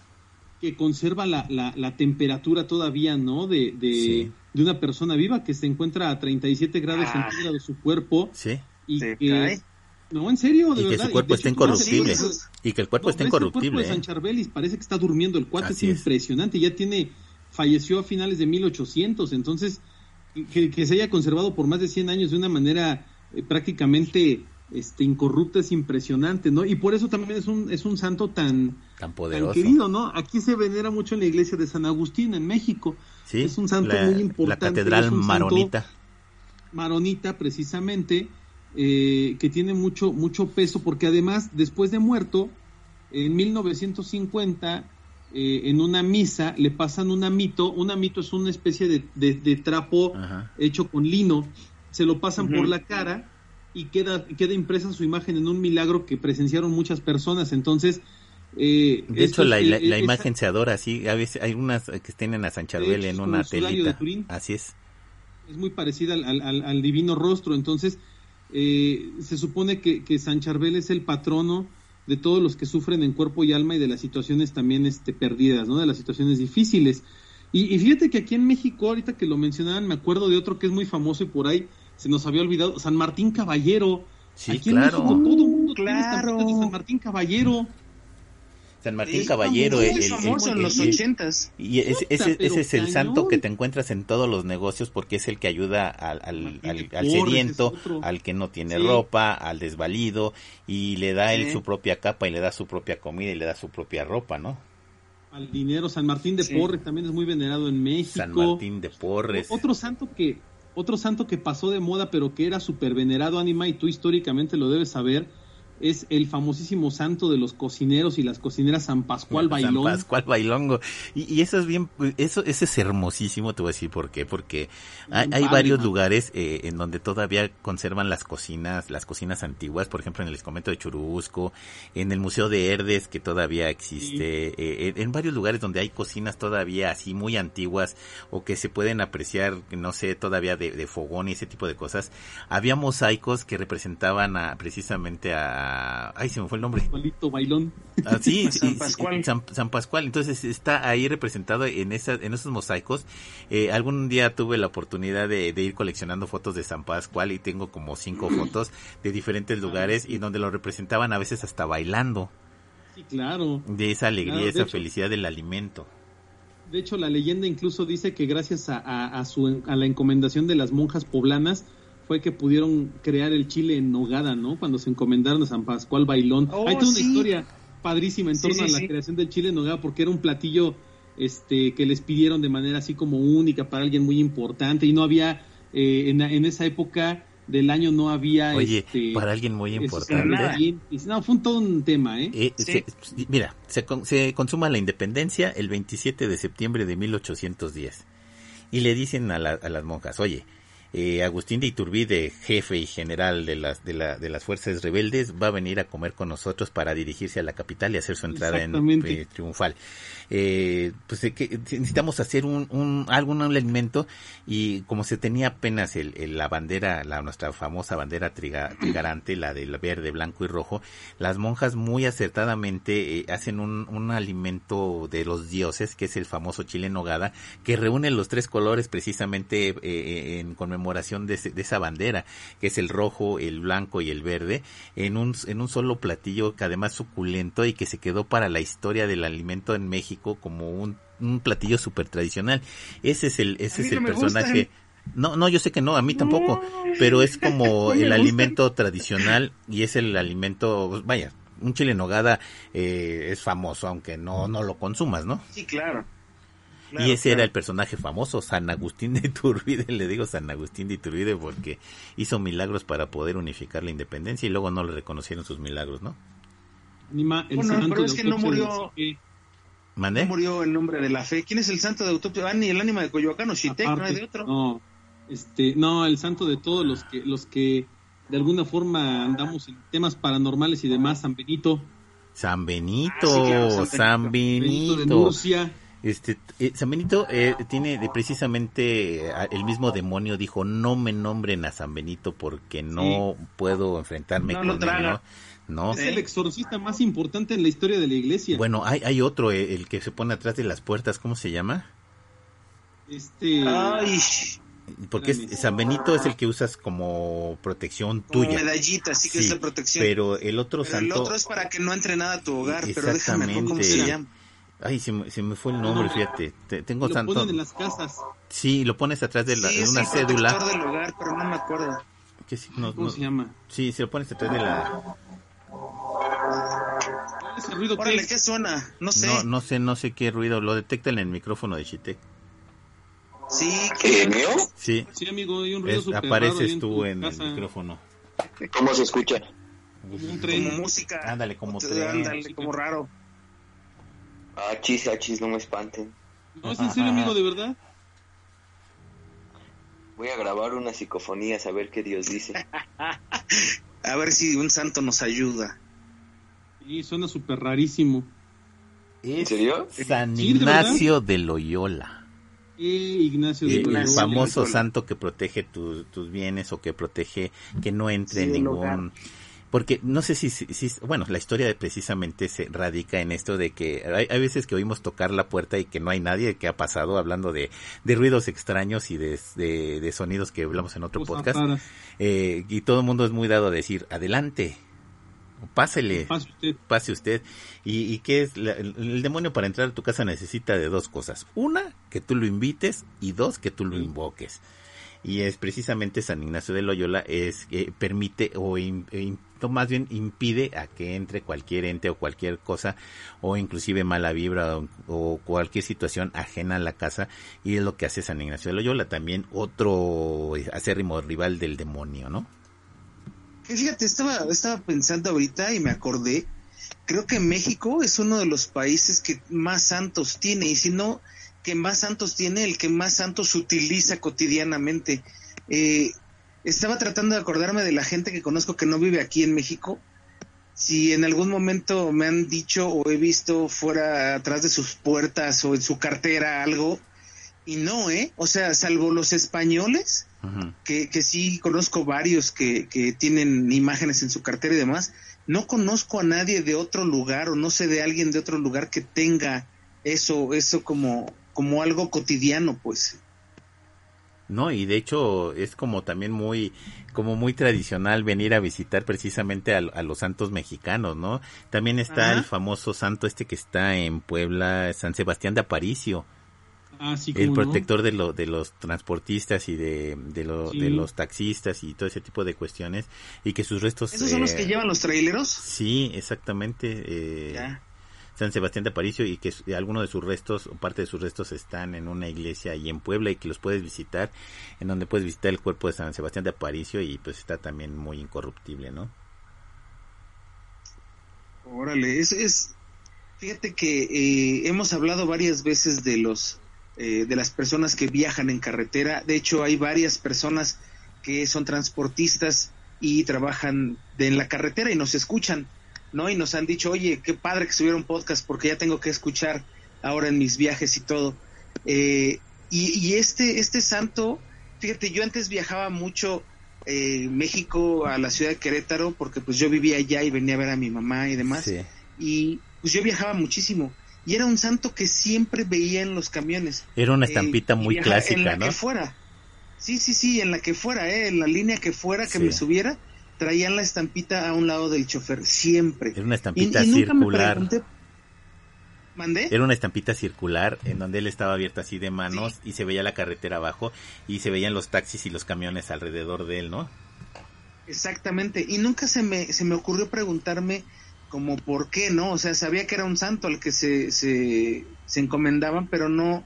Speaker 3: que conserva la, la, temperatura todavía, ¿no? De, de, de, una persona viva que se encuentra a 37 grados ah. centígrados su cuerpo.
Speaker 2: Sí.
Speaker 3: Y que, no, en serio, de
Speaker 2: y
Speaker 3: que
Speaker 2: su cuerpo está incorruptible. y que el cuerpo está incorruptible. El cuerpo de
Speaker 3: San Charbelis parece que está durmiendo. El cuate es impresionante. Ya tiene, falleció a finales de 1800. Entonces, que, que, se haya conservado por más de 100 años de una manera eh, prácticamente este incorrupta es impresionante, ¿no? Y por eso también es un es un santo tan
Speaker 2: tan poderoso,
Speaker 3: querido, ¿no? Aquí se venera mucho en la iglesia de San Agustín en México.
Speaker 2: Sí,
Speaker 3: es un santo muy importante.
Speaker 2: La catedral maronita.
Speaker 3: Maronita, precisamente, eh, que tiene mucho mucho peso porque además después de muerto en 1950 eh, en una misa le pasan un amito, un amito es una especie de, de, trapo hecho con lino, se lo pasan por la cara y queda, queda impresa su imagen en un milagro que presenciaron muchas personas. Entonces,
Speaker 2: eh, de hecho, la, la, imagen se adora así. A veces hay unas que tienen a San Charbel en una telita. Así es.
Speaker 3: Es muy parecida al, al, divino rostro. Entonces, eh, se supone que, que, San Charbel es el patrono de todos los que sufren en cuerpo y alma y de las situaciones también este, perdidas, ¿no? De las situaciones difíciles. Y, y fíjate que aquí en México, ahorita que lo mencionaban, me acuerdo de otro que es muy famoso y por ahí se nos había olvidado, San Martín Caballero.
Speaker 2: Sí, claro.
Speaker 3: todo el mundo claro. de San Martín Caballero.
Speaker 2: San Martín Caballero, el,
Speaker 5: famoso en los ochentas.
Speaker 2: Y ese, ese, es el santo que te encuentras en todos los negocios porque es el que ayuda al, al, al, sediento, al que no tiene ropa, al desvalido y le da él su propia capa y le da su propia comida y le da su propia ropa, ¿no?
Speaker 3: Al dinero, San Martín de Porres también es muy venerado en México.
Speaker 2: San Martín de Porres.
Speaker 3: Otro santo que otro santo que pasó de moda, pero que era súper venerado, Anima, y tú históricamente lo debes saber, es el famosísimo santo de los cocineros y las cocineras San Pascual (laughs) Bailón.
Speaker 2: San Pascual Bailongo. Y, eso es bien, eso, ese es hermosísimo, te voy a decir por qué, porque hay, varios lugares eh, en donde todavía conservan las cocinas, las cocinas antiguas, por ejemplo en el convento de Churubusco, en el Museo de Herdes que todavía existe, eh, en, varios lugares donde hay cocinas todavía así muy antiguas o que se pueden apreciar, no sé, todavía de, de fogón y ese tipo de cosas. Había mosaicos que representaban a, precisamente a ay, se me fue el nombre.
Speaker 3: Bailón.
Speaker 2: Ah, sí, (laughs) San Pascual. San, Pascual. Entonces está ahí representado en, esas, en esos mosaicos. Eh, algún día tuve la oportunidad de, ir coleccionando fotos de San Pascual y tengo como cinco fotos de diferentes lugares y donde lo representaban a veces hasta bailando.
Speaker 3: Sí, claro.
Speaker 2: De esa alegría, esa felicidad del alimento.
Speaker 3: De hecho, la leyenda incluso dice que gracias a, a, su, a la encomendación de las monjas poblanas, fue que pudieron crear el chile en nogada, ¿no? Cuando se encomendaron a San Pascual Bailón.
Speaker 5: Oh,
Speaker 3: Hay toda una historia padrísima en torno a la creación del chile en nogada porque era un platillo este que les pidieron de manera así como única para alguien muy importante y no había eh, en, en, esa época del año no había
Speaker 2: Oye,
Speaker 3: este,
Speaker 2: para alguien muy importante
Speaker 3: no fue un, todo un tema ¿eh?
Speaker 2: eh mira se, se consuma la independencia el 27 de septiembre de 1810 y le dicen a, a las monjas oye eh, Agustín de Iturbide, jefe y general de las, de, la, de las fuerzas rebeldes, va a venir a comer con nosotros para dirigirse a la capital y hacer su entrada en eh, triunfal. Eh, pues que necesitamos hacer un, un algún alimento y como se tenía apenas el, la bandera, la nuestra famosa bandera trigarante, la del verde, blanco y rojo, las monjas muy acertadamente eh, hacen un, un alimento de los dioses, que es el famoso chile nogada, que reúne los tres colores precisamente en conmemoración de, esa bandera, que es el rojo, el blanco y el verde, en un, en un solo platillo que además suculento y que se quedó para la historia del alimento en México como un, un platillo súper tradicional. Ese es el, ese es el personaje. No, no, yo sé que no, a mí tampoco, pero es como (laughs) el alimento tradicional y es el alimento, vaya, un chile en nogada eh, es famoso, aunque no, no lo consumas, ¿no?
Speaker 5: Sí, claro
Speaker 2: y ese era el personaje famoso, San Agustín de Iturbide, (laughs) le digo San Agustín de Iturbide porque hizo milagros para poder unificar la independencia y luego no le reconocieron sus milagros, ¿no?
Speaker 5: bueno, pero es que no murió... No murió el nombre de la fe. ¿Quién es el santo de autopsia? Ah, ni el ánima de Coyoacán o no hay de otro.
Speaker 3: No, este, no, el santo de todos los que, los que de alguna forma andamos en temas paranormales y demás, San Benito.
Speaker 2: San Benito, San Benito. de Murcia. Este, eh, San Benito eh, tiene precisamente eh, el mismo demonio dijo no me nombren a San Benito porque no puedo enfrentarme con él, ¿no?
Speaker 3: Es el exorcista más importante en la historia de la iglesia.
Speaker 2: Bueno, hay, hay otro, el que se pone atrás de las puertas, ¿cómo se llama?
Speaker 3: Este...
Speaker 5: Ay.
Speaker 2: Porque San Benito es el que usas como protección tuya.
Speaker 5: medallita, sí que es de protección.
Speaker 2: Pero el otro santo...
Speaker 5: El otro es para que no entre nada a tu hogar, pero déjame cómo se llama
Speaker 2: Ay, se me, se me fue el nombre, fíjate. Te- tengo
Speaker 3: Lo
Speaker 2: santo.
Speaker 3: ponen en las casas.
Speaker 2: Sí, lo pones atrás de, la,
Speaker 5: Sí,
Speaker 2: de
Speaker 5: es
Speaker 2: una cédula.
Speaker 5: del hogar, pero no me acuerdo.
Speaker 2: ¿Qué sí? No,
Speaker 3: ¿Cómo
Speaker 2: no-
Speaker 3: se llama?
Speaker 2: Sí, si lo pones atrás de la...
Speaker 3: ¿Cuál es el ruido
Speaker 5: Órale,
Speaker 3: es?
Speaker 5: ¿qué suena? No sé.
Speaker 2: No, no sé, no sé qué ruido. Lo detecta en el micrófono de Chitec.
Speaker 5: Sí,
Speaker 4: ¿Qué,
Speaker 5: que
Speaker 4: mío?
Speaker 2: Sí,
Speaker 3: Sí, amigo, hay un ruido
Speaker 2: es-
Speaker 3: súper raro
Speaker 2: apareces tú
Speaker 3: tu
Speaker 2: en el micrófono.
Speaker 4: ¿Cómo se escucha?
Speaker 3: Como un
Speaker 5: como
Speaker 3: tren.
Speaker 5: música.
Speaker 2: Ándale, como tren.
Speaker 5: Ándale, como raro.
Speaker 4: Achis, achis, no me espanten.
Speaker 3: No, es en serio, amigo, de verdad.
Speaker 4: Voy a grabar unas psicofonías a ver qué Dios dice. (laughs)
Speaker 5: A ver si un santo nos ayuda.
Speaker 3: Y suena súper rarísimo.
Speaker 2: Es
Speaker 4: serio?
Speaker 2: San
Speaker 3: Sí, ¿de verdad?
Speaker 2: Ignacio de Loyola.
Speaker 3: Eh, Ignacio de
Speaker 2: el
Speaker 3: Loyola.
Speaker 5: Ignacio.
Speaker 2: famoso santo que protege tus tus bienes o que protege que no entre
Speaker 5: Sí, el
Speaker 2: ningún
Speaker 5: hogar.
Speaker 2: Porque no sé si, si, si- bueno la historia de precisamente se radica en esto de que hay, hay veces que oímos tocar la puerta y que no hay nadie que ha pasado hablando de, de ruidos extraños y de, de, de sonidos que hablamos en otro
Speaker 3: Cosas
Speaker 2: podcast eh, y todo el mundo es muy dado a decir adelante pásele
Speaker 3: Pase usted.
Speaker 2: pase usted. ¿Y, y qué es? La- el, el demonio para entrar a tu casa necesita de dos cosas. Una, que tú lo invites y dos, que tú lo invoques. Y es precisamente San Ignacio de Loyola es que permite o im- no, más bien impide a que entre cualquier ente o cualquier cosa o inclusive mala vibra o, cualquier situación ajena a la casa y es lo que hace San Ignacio de Loyola también otro acérrimo rival del demonio, ¿no?
Speaker 5: Fíjate, estaba, estaba pensando ahorita y me acordé. Creo que México es uno de los países que más santos tiene, y si no, que más santos tiene, el que más santos utiliza cotidianamente. Eh, estaba tratando de acordarme de la gente que conozco que no vive aquí en México. Si en algún momento me han dicho o he visto fuera atrás de sus puertas o en su cartera algo, y no, ¿eh? O sea, salvo los españoles, que, que sí conozco varios que, que tienen imágenes en su cartera y demás. No conozco a nadie de otro lugar o no sé de alguien de otro lugar que tenga eso, eso como, como algo cotidiano, pues.
Speaker 2: No, y de hecho es como también muy, como muy tradicional venir a visitar precisamente a, a los santos mexicanos, ¿no? También está
Speaker 5: Ajá.
Speaker 2: el famoso santo este que está en Puebla, San Sebastián de Aparicio,
Speaker 3: Ah, sí,
Speaker 2: el
Speaker 3: no.
Speaker 2: protector de, lo, de los transportistas y de, de, lo-
Speaker 3: Sí.
Speaker 2: de los taxistas y todo ese tipo de cuestiones, y que sus restos...
Speaker 5: ¿Esos son los
Speaker 2: eh,
Speaker 5: que llevan los traileros?
Speaker 2: Sí, exactamente. eh,
Speaker 5: Ya.
Speaker 2: San Sebastián de Aparicio y que algunos de sus restos o parte de sus restos están en una iglesia ahí en Puebla y que los puedes visitar, en donde puedes visitar el cuerpo de San Sebastián de Aparicio y pues está también muy incorruptible, ¿no?
Speaker 5: Órale, es, es fíjate que eh, hemos hablado varias veces de los eh, de las personas que viajan en carretera. De hecho, hay varias personas que son transportistas y trabajan de, en la carretera y nos escuchan, ¿no? Y nos han dicho, oye, qué padre que subiera un podcast porque ya tengo que escuchar ahora en mis viajes y todo. Eh, y, y este este santo, fíjate, yo antes viajaba mucho eh, México a la ciudad de Querétaro porque pues yo vivía allá y venía a ver a mi mamá y demás
Speaker 2: Sí.
Speaker 5: y pues yo viajaba muchísimo y era un santo que siempre veía en los camiones
Speaker 2: Era una
Speaker 5: Eh,
Speaker 2: estampita muy
Speaker 5: viajaba en
Speaker 2: clásica,
Speaker 5: la
Speaker 2: ¿no?
Speaker 5: que fuera sí sí sí en la que fuera eh, en la línea que fuera que
Speaker 2: Sí.
Speaker 5: me subiera traían la estampita a un lado del chofer siempre
Speaker 2: Era una
Speaker 5: y,
Speaker 2: estampita
Speaker 5: y nunca me
Speaker 2: circular.
Speaker 5: pregunté mandé
Speaker 2: Era una estampita circular en donde él estaba abierto así de manos y se veía la carretera abajo y se veían los taxis y los camiones alrededor de él, ¿no?
Speaker 5: Exactamente, y nunca se me, se me ocurrió preguntarme como por qué, ¿no? O sea, sabía que era un santo al que se, se, se encomendaban, pero no,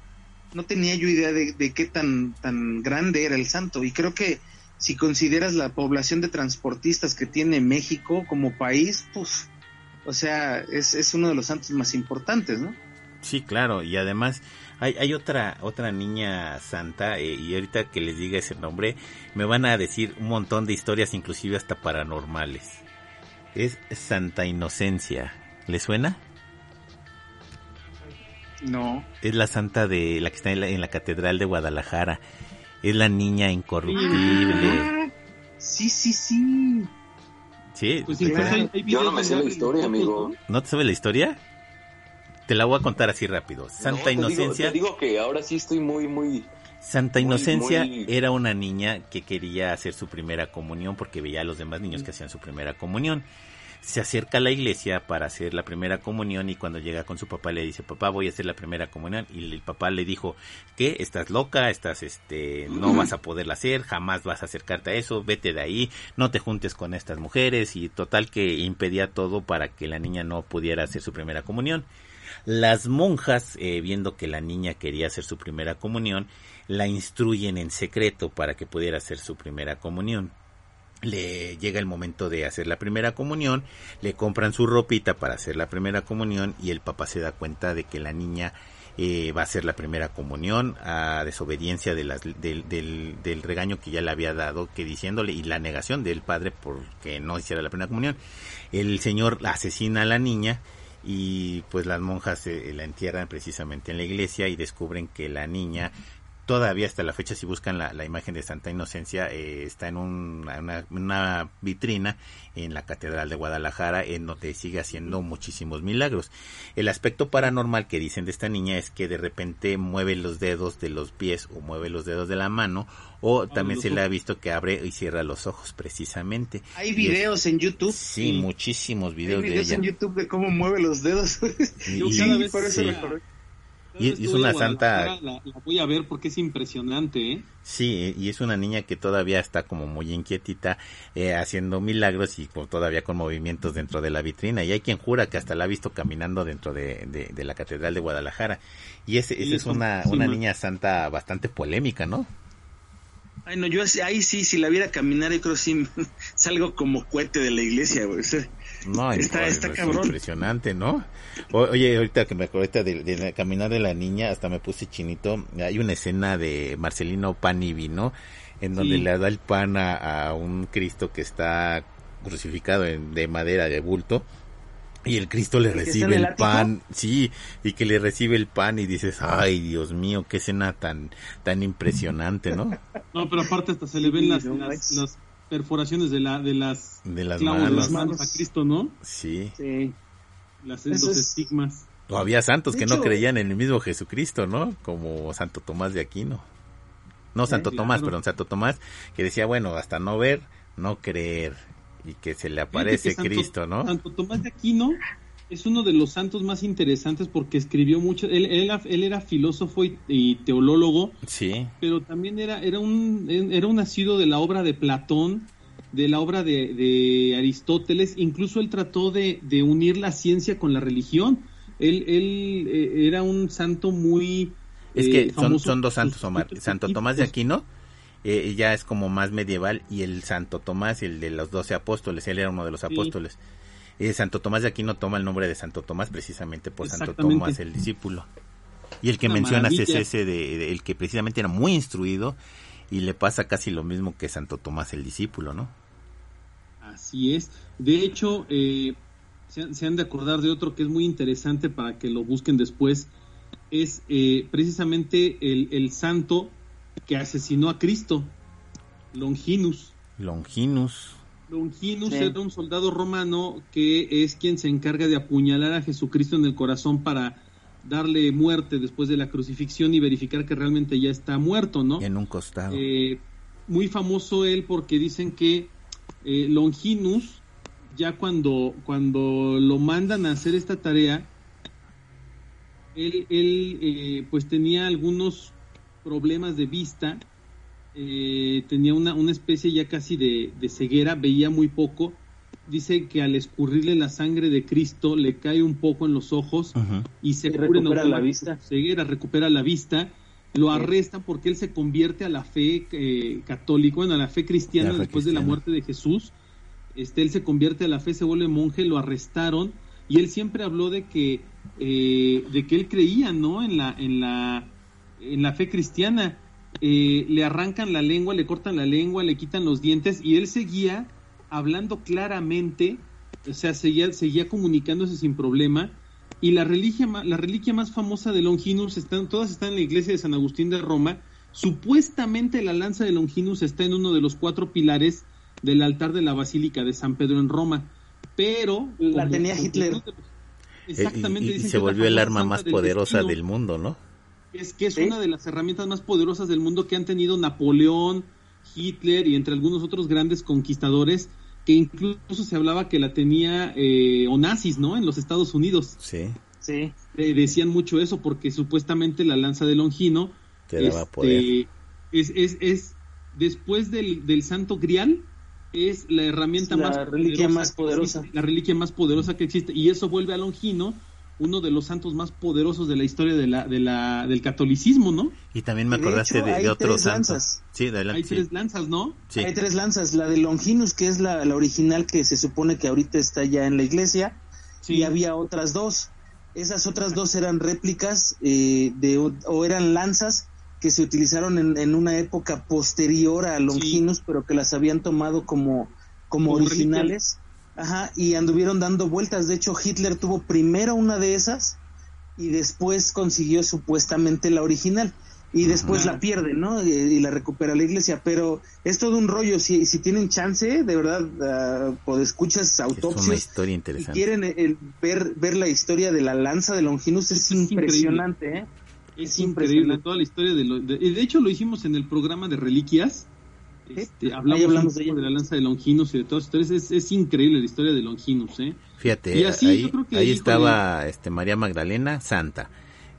Speaker 5: no tenía yo idea de, de qué tan, tan grande era el santo. Y creo que si consideras la población de transportistas que tiene México como país, pues, o sea, es, es uno de los santos más importantes, ¿no?
Speaker 2: Sí, claro, y además hay, hay otra otra niña santa eh, y ahorita que les diga ese nombre me van a decir un montón de historias, inclusive hasta paranormales. Es Santa Inocencia. ¿Le suena?
Speaker 5: No.
Speaker 2: Es la santa de la que está en la, en la catedral de Guadalajara. Es la niña incorruptible.
Speaker 5: Ah, sí, sí, sí.
Speaker 2: Sí,
Speaker 3: Pues
Speaker 5: Claro.
Speaker 3: incluso hay, hay
Speaker 4: Yo no me sé la historia, amigo.
Speaker 3: ¿no?
Speaker 2: ¿no te sabes la historia? Te la voy a contar así rápido. Santa
Speaker 4: No, te digo-
Speaker 2: Inocencia.
Speaker 4: te digo que ahora sí estoy muy, muy...
Speaker 2: Santa
Speaker 4: Muy,
Speaker 2: Inocencia
Speaker 4: muy-
Speaker 2: era una niña que quería hacer su primera comunión porque veía a los demás niños que hacían su primera comunión. Se acerca a la iglesia para hacer la primera comunión y cuando llega con su papá le dice, papá, voy a hacer la primera comunión. Y el papá le dijo, que estás loca, estás, este, no vas a poderla hacer, jamás vas a acercarte a eso, vete de ahí, no te juntes con estas mujeres y total que impedía todo para que la niña no pudiera hacer su primera comunión. Las monjas, eh, viendo que la niña quería hacer su primera comunión, la instruyen en secreto para que pudiera hacer su primera comunión le llega el momento de hacer la primera comunión, le compran su ropita para hacer la primera comunión y el papá se da cuenta de que la niña eh, va a hacer la primera comunión a desobediencia de las, del, del, del, regaño que ya le había dado, que diciéndole, y la negación del padre porque no hiciera la primera comunión. El señor asesina a la niña y pues las monjas eh, la entierran precisamente en la iglesia y descubren que la niña todavía hasta la fecha si buscan la, la imagen de Santa Inocencia eh, está en una, una, vitrina en la Catedral de Guadalajara en donde sigue haciendo muchísimos milagros. El aspecto paranormal que dicen de esta niña es que de repente mueve los dedos de los pies o mueve los dedos de la mano o también se le ha visto que abre y cierra los ojos precisamente.
Speaker 5: Hay videos en YouTube.
Speaker 2: Sí, muchísimos videos,
Speaker 5: Hay videos
Speaker 2: de ella.
Speaker 5: en YouTube de cómo mueve los dedos.
Speaker 2: Y, (laughs)
Speaker 3: Yo cada vez
Speaker 2: por eso y, es una santa
Speaker 3: la, la, voy a ver porque es impresionante, ¿eh?
Speaker 2: Sí, y es una niña que todavía está como muy inquietita eh, haciendo milagros y todavía con movimientos dentro de la vitrina. Y hay quien jura que hasta la ha visto caminando dentro de, de, de la Catedral de Guadalajara. Y esa es una, una niña santa bastante polémica, ¿no?
Speaker 5: Ay, no, yo ahí sí, si la viera caminar, yo creo que sí (laughs) salgo como cohete de la iglesia, güey.
Speaker 2: No, está, es, está cabrón. impresionante, ¿no? O, oye, ahorita que me acuerdo de, de, de, caminar de la niña, hasta me puse chinito. Hay una escena de Marcelino Pan y Vino, en donde sí. le da el pan a, a, un Cristo que está crucificado en, de madera de bulto. Y el Cristo le recibe el, el pan, sí, y que le recibe el pan y dices, ay, Dios mío, qué escena tan, tan impresionante, ¿no? (laughs)
Speaker 3: No, pero aparte hasta se le ven las, las, las perforaciones de la de las
Speaker 2: de las
Speaker 3: clavos
Speaker 2: manos.
Speaker 3: de las manos a Cristo, ¿no?
Speaker 2: Sí.
Speaker 5: Sí.
Speaker 3: Las, los es... estigmas.
Speaker 2: O había santos de que hecho, no creían en el mismo Jesucristo, ¿no? Como Santo Tomás de Aquino. No Santo Tomás,
Speaker 3: claro.
Speaker 2: perdón, Santo Tomás, que decía, bueno, hasta no ver, no creer. Y que se le aparece
Speaker 3: Santo,
Speaker 2: Cristo, ¿no?
Speaker 3: Santo Tomás de Aquino es uno de los santos más interesantes porque escribió mucho, él, él, él era filósofo y, y, teolólogo,
Speaker 2: sí.
Speaker 3: pero también era, era, un, era un nacido de la obra de Platón, de la obra de, de Aristóteles, incluso él trató de, de, unir la ciencia con la religión, él, él eh, era un santo muy...
Speaker 2: Es que eh, son, son, dos santos, Omar, Santo Tomás de Aquino eh, ya es como más medieval y el Santo Tomás, el de los doce apóstoles, él era uno de los apóstoles. Eh, Santo Tomás de Aquino toma el nombre de Santo Tomás precisamente por Santo Tomás, el discípulo. Y el que Una mencionas maravilla. es ese de, de, el que precisamente era muy instruido y le pasa casi lo mismo que Santo Tomás el discípulo, ¿no?
Speaker 3: Así es. De hecho, eh, se, se, han de acordar de otro que es muy interesante para que lo busquen después. Es eh, precisamente el, el santo que asesinó a Cristo, Longinus.
Speaker 2: Longinus.
Speaker 3: Longinus sí. era un soldado romano que es quien se encarga de apuñalar a Jesucristo en el corazón para darle muerte después de la crucifixión y verificar que realmente ya está muerto, ¿no?
Speaker 2: En un costado.
Speaker 3: Eh, muy famoso él porque dicen que eh, Longinus, ya cuando, cuando lo mandan a hacer esta tarea, él, él eh, pues tenía algunos problemas de vista, eh, tenía una, una, especie ya casi de, de, ceguera, veía muy poco. Dice que al escurrirle la sangre de Cristo le cae un poco en los ojos uh -huh. y se
Speaker 5: y recupera la vista.
Speaker 3: ceguera, recupera la vista. Lo arrestan porque él se convierte a la fe eh, católica, bueno, a la fe cristiana la fe después cristiana. de la muerte de Jesús. Este, él se convierte a la fe, se vuelve monje, lo arrestaron y él siempre habló de que, eh, de que él creía, ¿no? En la, en la, en la fe cristiana. Eh, le arrancan la lengua, le cortan la lengua, le quitan los dientes y él seguía hablando claramente, o sea, seguía, seguía comunicándose sin problema. Y la reliquia, la reliquia más famosa de Longinus, están, todas están en la iglesia de San Agustín de Roma. Supuestamente la lanza de Longinus está en uno de los cuatro pilares del altar de la Basílica de San Pedro en Roma. Pero.
Speaker 5: La como, tenía Hitler.
Speaker 3: Como, exactamente.
Speaker 2: Y, y se volvió el arma más poderosa del, del mundo, ¿no?
Speaker 3: Es que es ¿Sí? una de las herramientas más poderosas del mundo que han tenido Napoleón, Hitler y entre algunos otros grandes conquistadores que incluso se hablaba que la tenía eh, Onassis, ¿no? En los Estados Unidos.
Speaker 2: Sí.
Speaker 5: Sí.
Speaker 3: Eh, decían mucho eso porque supuestamente la lanza de Longino
Speaker 2: Te daba
Speaker 3: este,
Speaker 2: poder.
Speaker 3: Es, es, es después del, del Santo Grial es la herramienta
Speaker 5: La
Speaker 3: más
Speaker 5: reliquia más
Speaker 3: que
Speaker 5: poderosa.
Speaker 3: existe, la reliquia más poderosa que existe y eso vuelve a Longino uno de los santos más poderosos de la historia de la, de la del catolicismo, ¿no?
Speaker 2: Y también me
Speaker 5: de
Speaker 2: acordaste
Speaker 5: hecho,
Speaker 2: de,
Speaker 5: hay
Speaker 2: de otro
Speaker 5: tres
Speaker 2: santo.
Speaker 5: lanzas.
Speaker 2: Sí, adelante.
Speaker 3: Hay
Speaker 2: sí.
Speaker 3: tres lanzas, ¿no?
Speaker 2: Sí.
Speaker 5: Hay tres lanzas, la de Longinus, que es la, la original que se supone que ahorita está ya en la iglesia,
Speaker 3: Sí.
Speaker 5: y había otras dos. Esas otras dos eran réplicas eh, de, o- eran lanzas que se utilizaron en, en una época posterior a Longinus, pero que las habían tomado como, como
Speaker 3: Como
Speaker 5: originales. Ajá, y anduvieron dando vueltas. De hecho, Hitler tuvo primero una de esas y después consiguió supuestamente la original. Y después la pierde, ¿no? Y, y la recupera la iglesia. Pero es todo un rollo. Si, si tienen chance, de verdad, uh, pues escuchas
Speaker 2: Es una
Speaker 5: autopsias
Speaker 2: historia
Speaker 5: y
Speaker 2: interesante.
Speaker 5: quieren eh, eh, ver, ver la historia de la lanza de Longinus, es,
Speaker 3: Es increíble.
Speaker 5: impresionante, ¿eh?
Speaker 3: Es,
Speaker 5: Es
Speaker 3: increíble
Speaker 5: impresionante.
Speaker 3: toda la historia de, lo, de- y de hecho lo hicimos en el programa de reliquias. Este, hablamos,
Speaker 5: hablamos
Speaker 3: un
Speaker 5: de
Speaker 3: de la lanza de Longinus y de todas estas historias. Es, es increíble la historia de Longinus, ¿eh?
Speaker 2: Fíjate,
Speaker 3: Y así
Speaker 2: ahí,
Speaker 3: yo creo que,
Speaker 2: ahí
Speaker 3: híjole.
Speaker 2: estaba este María Magdalena, santa.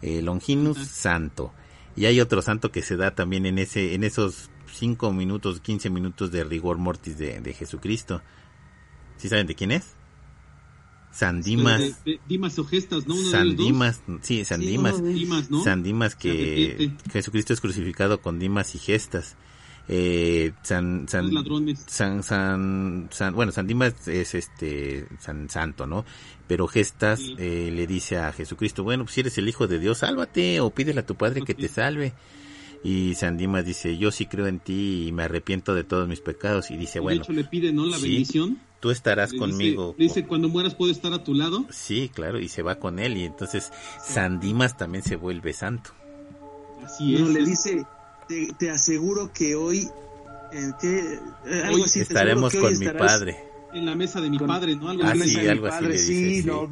Speaker 2: Eh, Longinus, santo. Y hay otro santo que se da también en ese en esos 5 minutos, 15 minutos de rigor mortis de, de Jesucristo. ¿Sí saben de quién es? San Dimas.
Speaker 3: De- de- Dimas o Gestas, ¿no? Uno de
Speaker 2: San. Dimas, sí, San
Speaker 5: Sí,
Speaker 2: Dimas. San Dimas que. Jesucristo es crucificado con Dimas y gestas. Eh, San, San,
Speaker 3: ladrones.
Speaker 2: San, San, San- bueno, San Dimas es este, San Santo, ¿no? Pero Gestas
Speaker 3: Sí.
Speaker 2: eh, le dice a Jesucristo, bueno, pues si eres el Hijo de Dios, sálvate o pídele a tu Padre que te salve. Y San Dimas dice, yo sí creo en ti y me arrepiento de todos mis pecados. Y dice,
Speaker 3: de
Speaker 2: bueno,
Speaker 3: hecho le pide, ¿no? La
Speaker 2: sí,
Speaker 3: bendición.
Speaker 2: tú estarás
Speaker 3: Le
Speaker 2: conmigo.
Speaker 3: Dice, dice, cuando mueras puedo estar a tu lado.
Speaker 2: Sí, claro, y se va con él. Y entonces San Dimas también se vuelve santo.
Speaker 3: Así es.
Speaker 5: No, le dice, te, te aseguro que hoy, eh, que, eh, algo
Speaker 3: Hoy
Speaker 5: así,
Speaker 2: Estaremos con mi padre.
Speaker 3: en la mesa de mi
Speaker 5: con-
Speaker 3: padre, ¿no? Algo
Speaker 2: Ah,
Speaker 5: en
Speaker 2: sí,
Speaker 5: de mi
Speaker 2: algo así
Speaker 5: padre,
Speaker 2: le
Speaker 5: sí,
Speaker 2: dice, sí.
Speaker 5: no.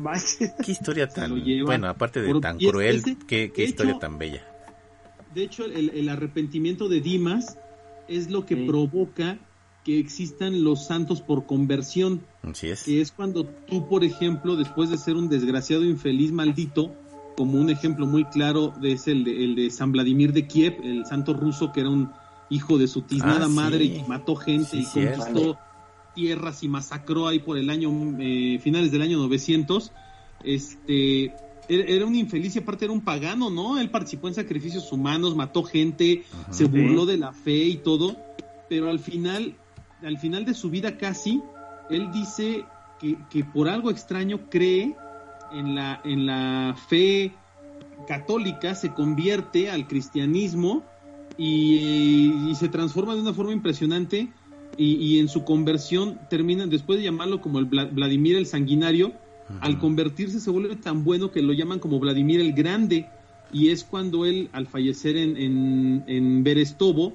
Speaker 2: Qué historia tan, bueno, aparte de
Speaker 3: Por-
Speaker 2: tan cruel,
Speaker 3: ese-
Speaker 2: qué, historia
Speaker 3: hecho,
Speaker 2: tan bella.
Speaker 3: De hecho, el, el arrepentimiento de Dimas es lo que
Speaker 5: Sí.
Speaker 3: provoca que existan los santos por conversión,
Speaker 2: Así es.
Speaker 3: que es cuando tú, por ejemplo, después de ser un desgraciado infeliz maldito, como un ejemplo muy claro de es el de, el de San Vladimir de Kiev, el santo ruso que era un hijo de su tiznada
Speaker 2: Ah, sí.
Speaker 3: madre y que mató gente
Speaker 2: Sí,
Speaker 3: y
Speaker 2: cierto.
Speaker 3: conquistó tierras y masacró ahí por el año eh, finales del año 900 este era, era un infeliz y aparte era un pagano no él participó en sacrificios humanos mató gente
Speaker 2: Ajá.
Speaker 3: se burló de la fe y todo pero al final al final de su vida casi él dice que, que por algo extraño cree en la en la fe católica se convierte al cristianismo y, y se transforma de una forma impresionante y, y en su conversión terminan, después de llamarlo como el Vla- Vladimir el sanguinario, al convertirse se vuelve tan bueno que lo llaman como Vladimir el Grande y es cuando él, al fallecer en, en, en Berestovo,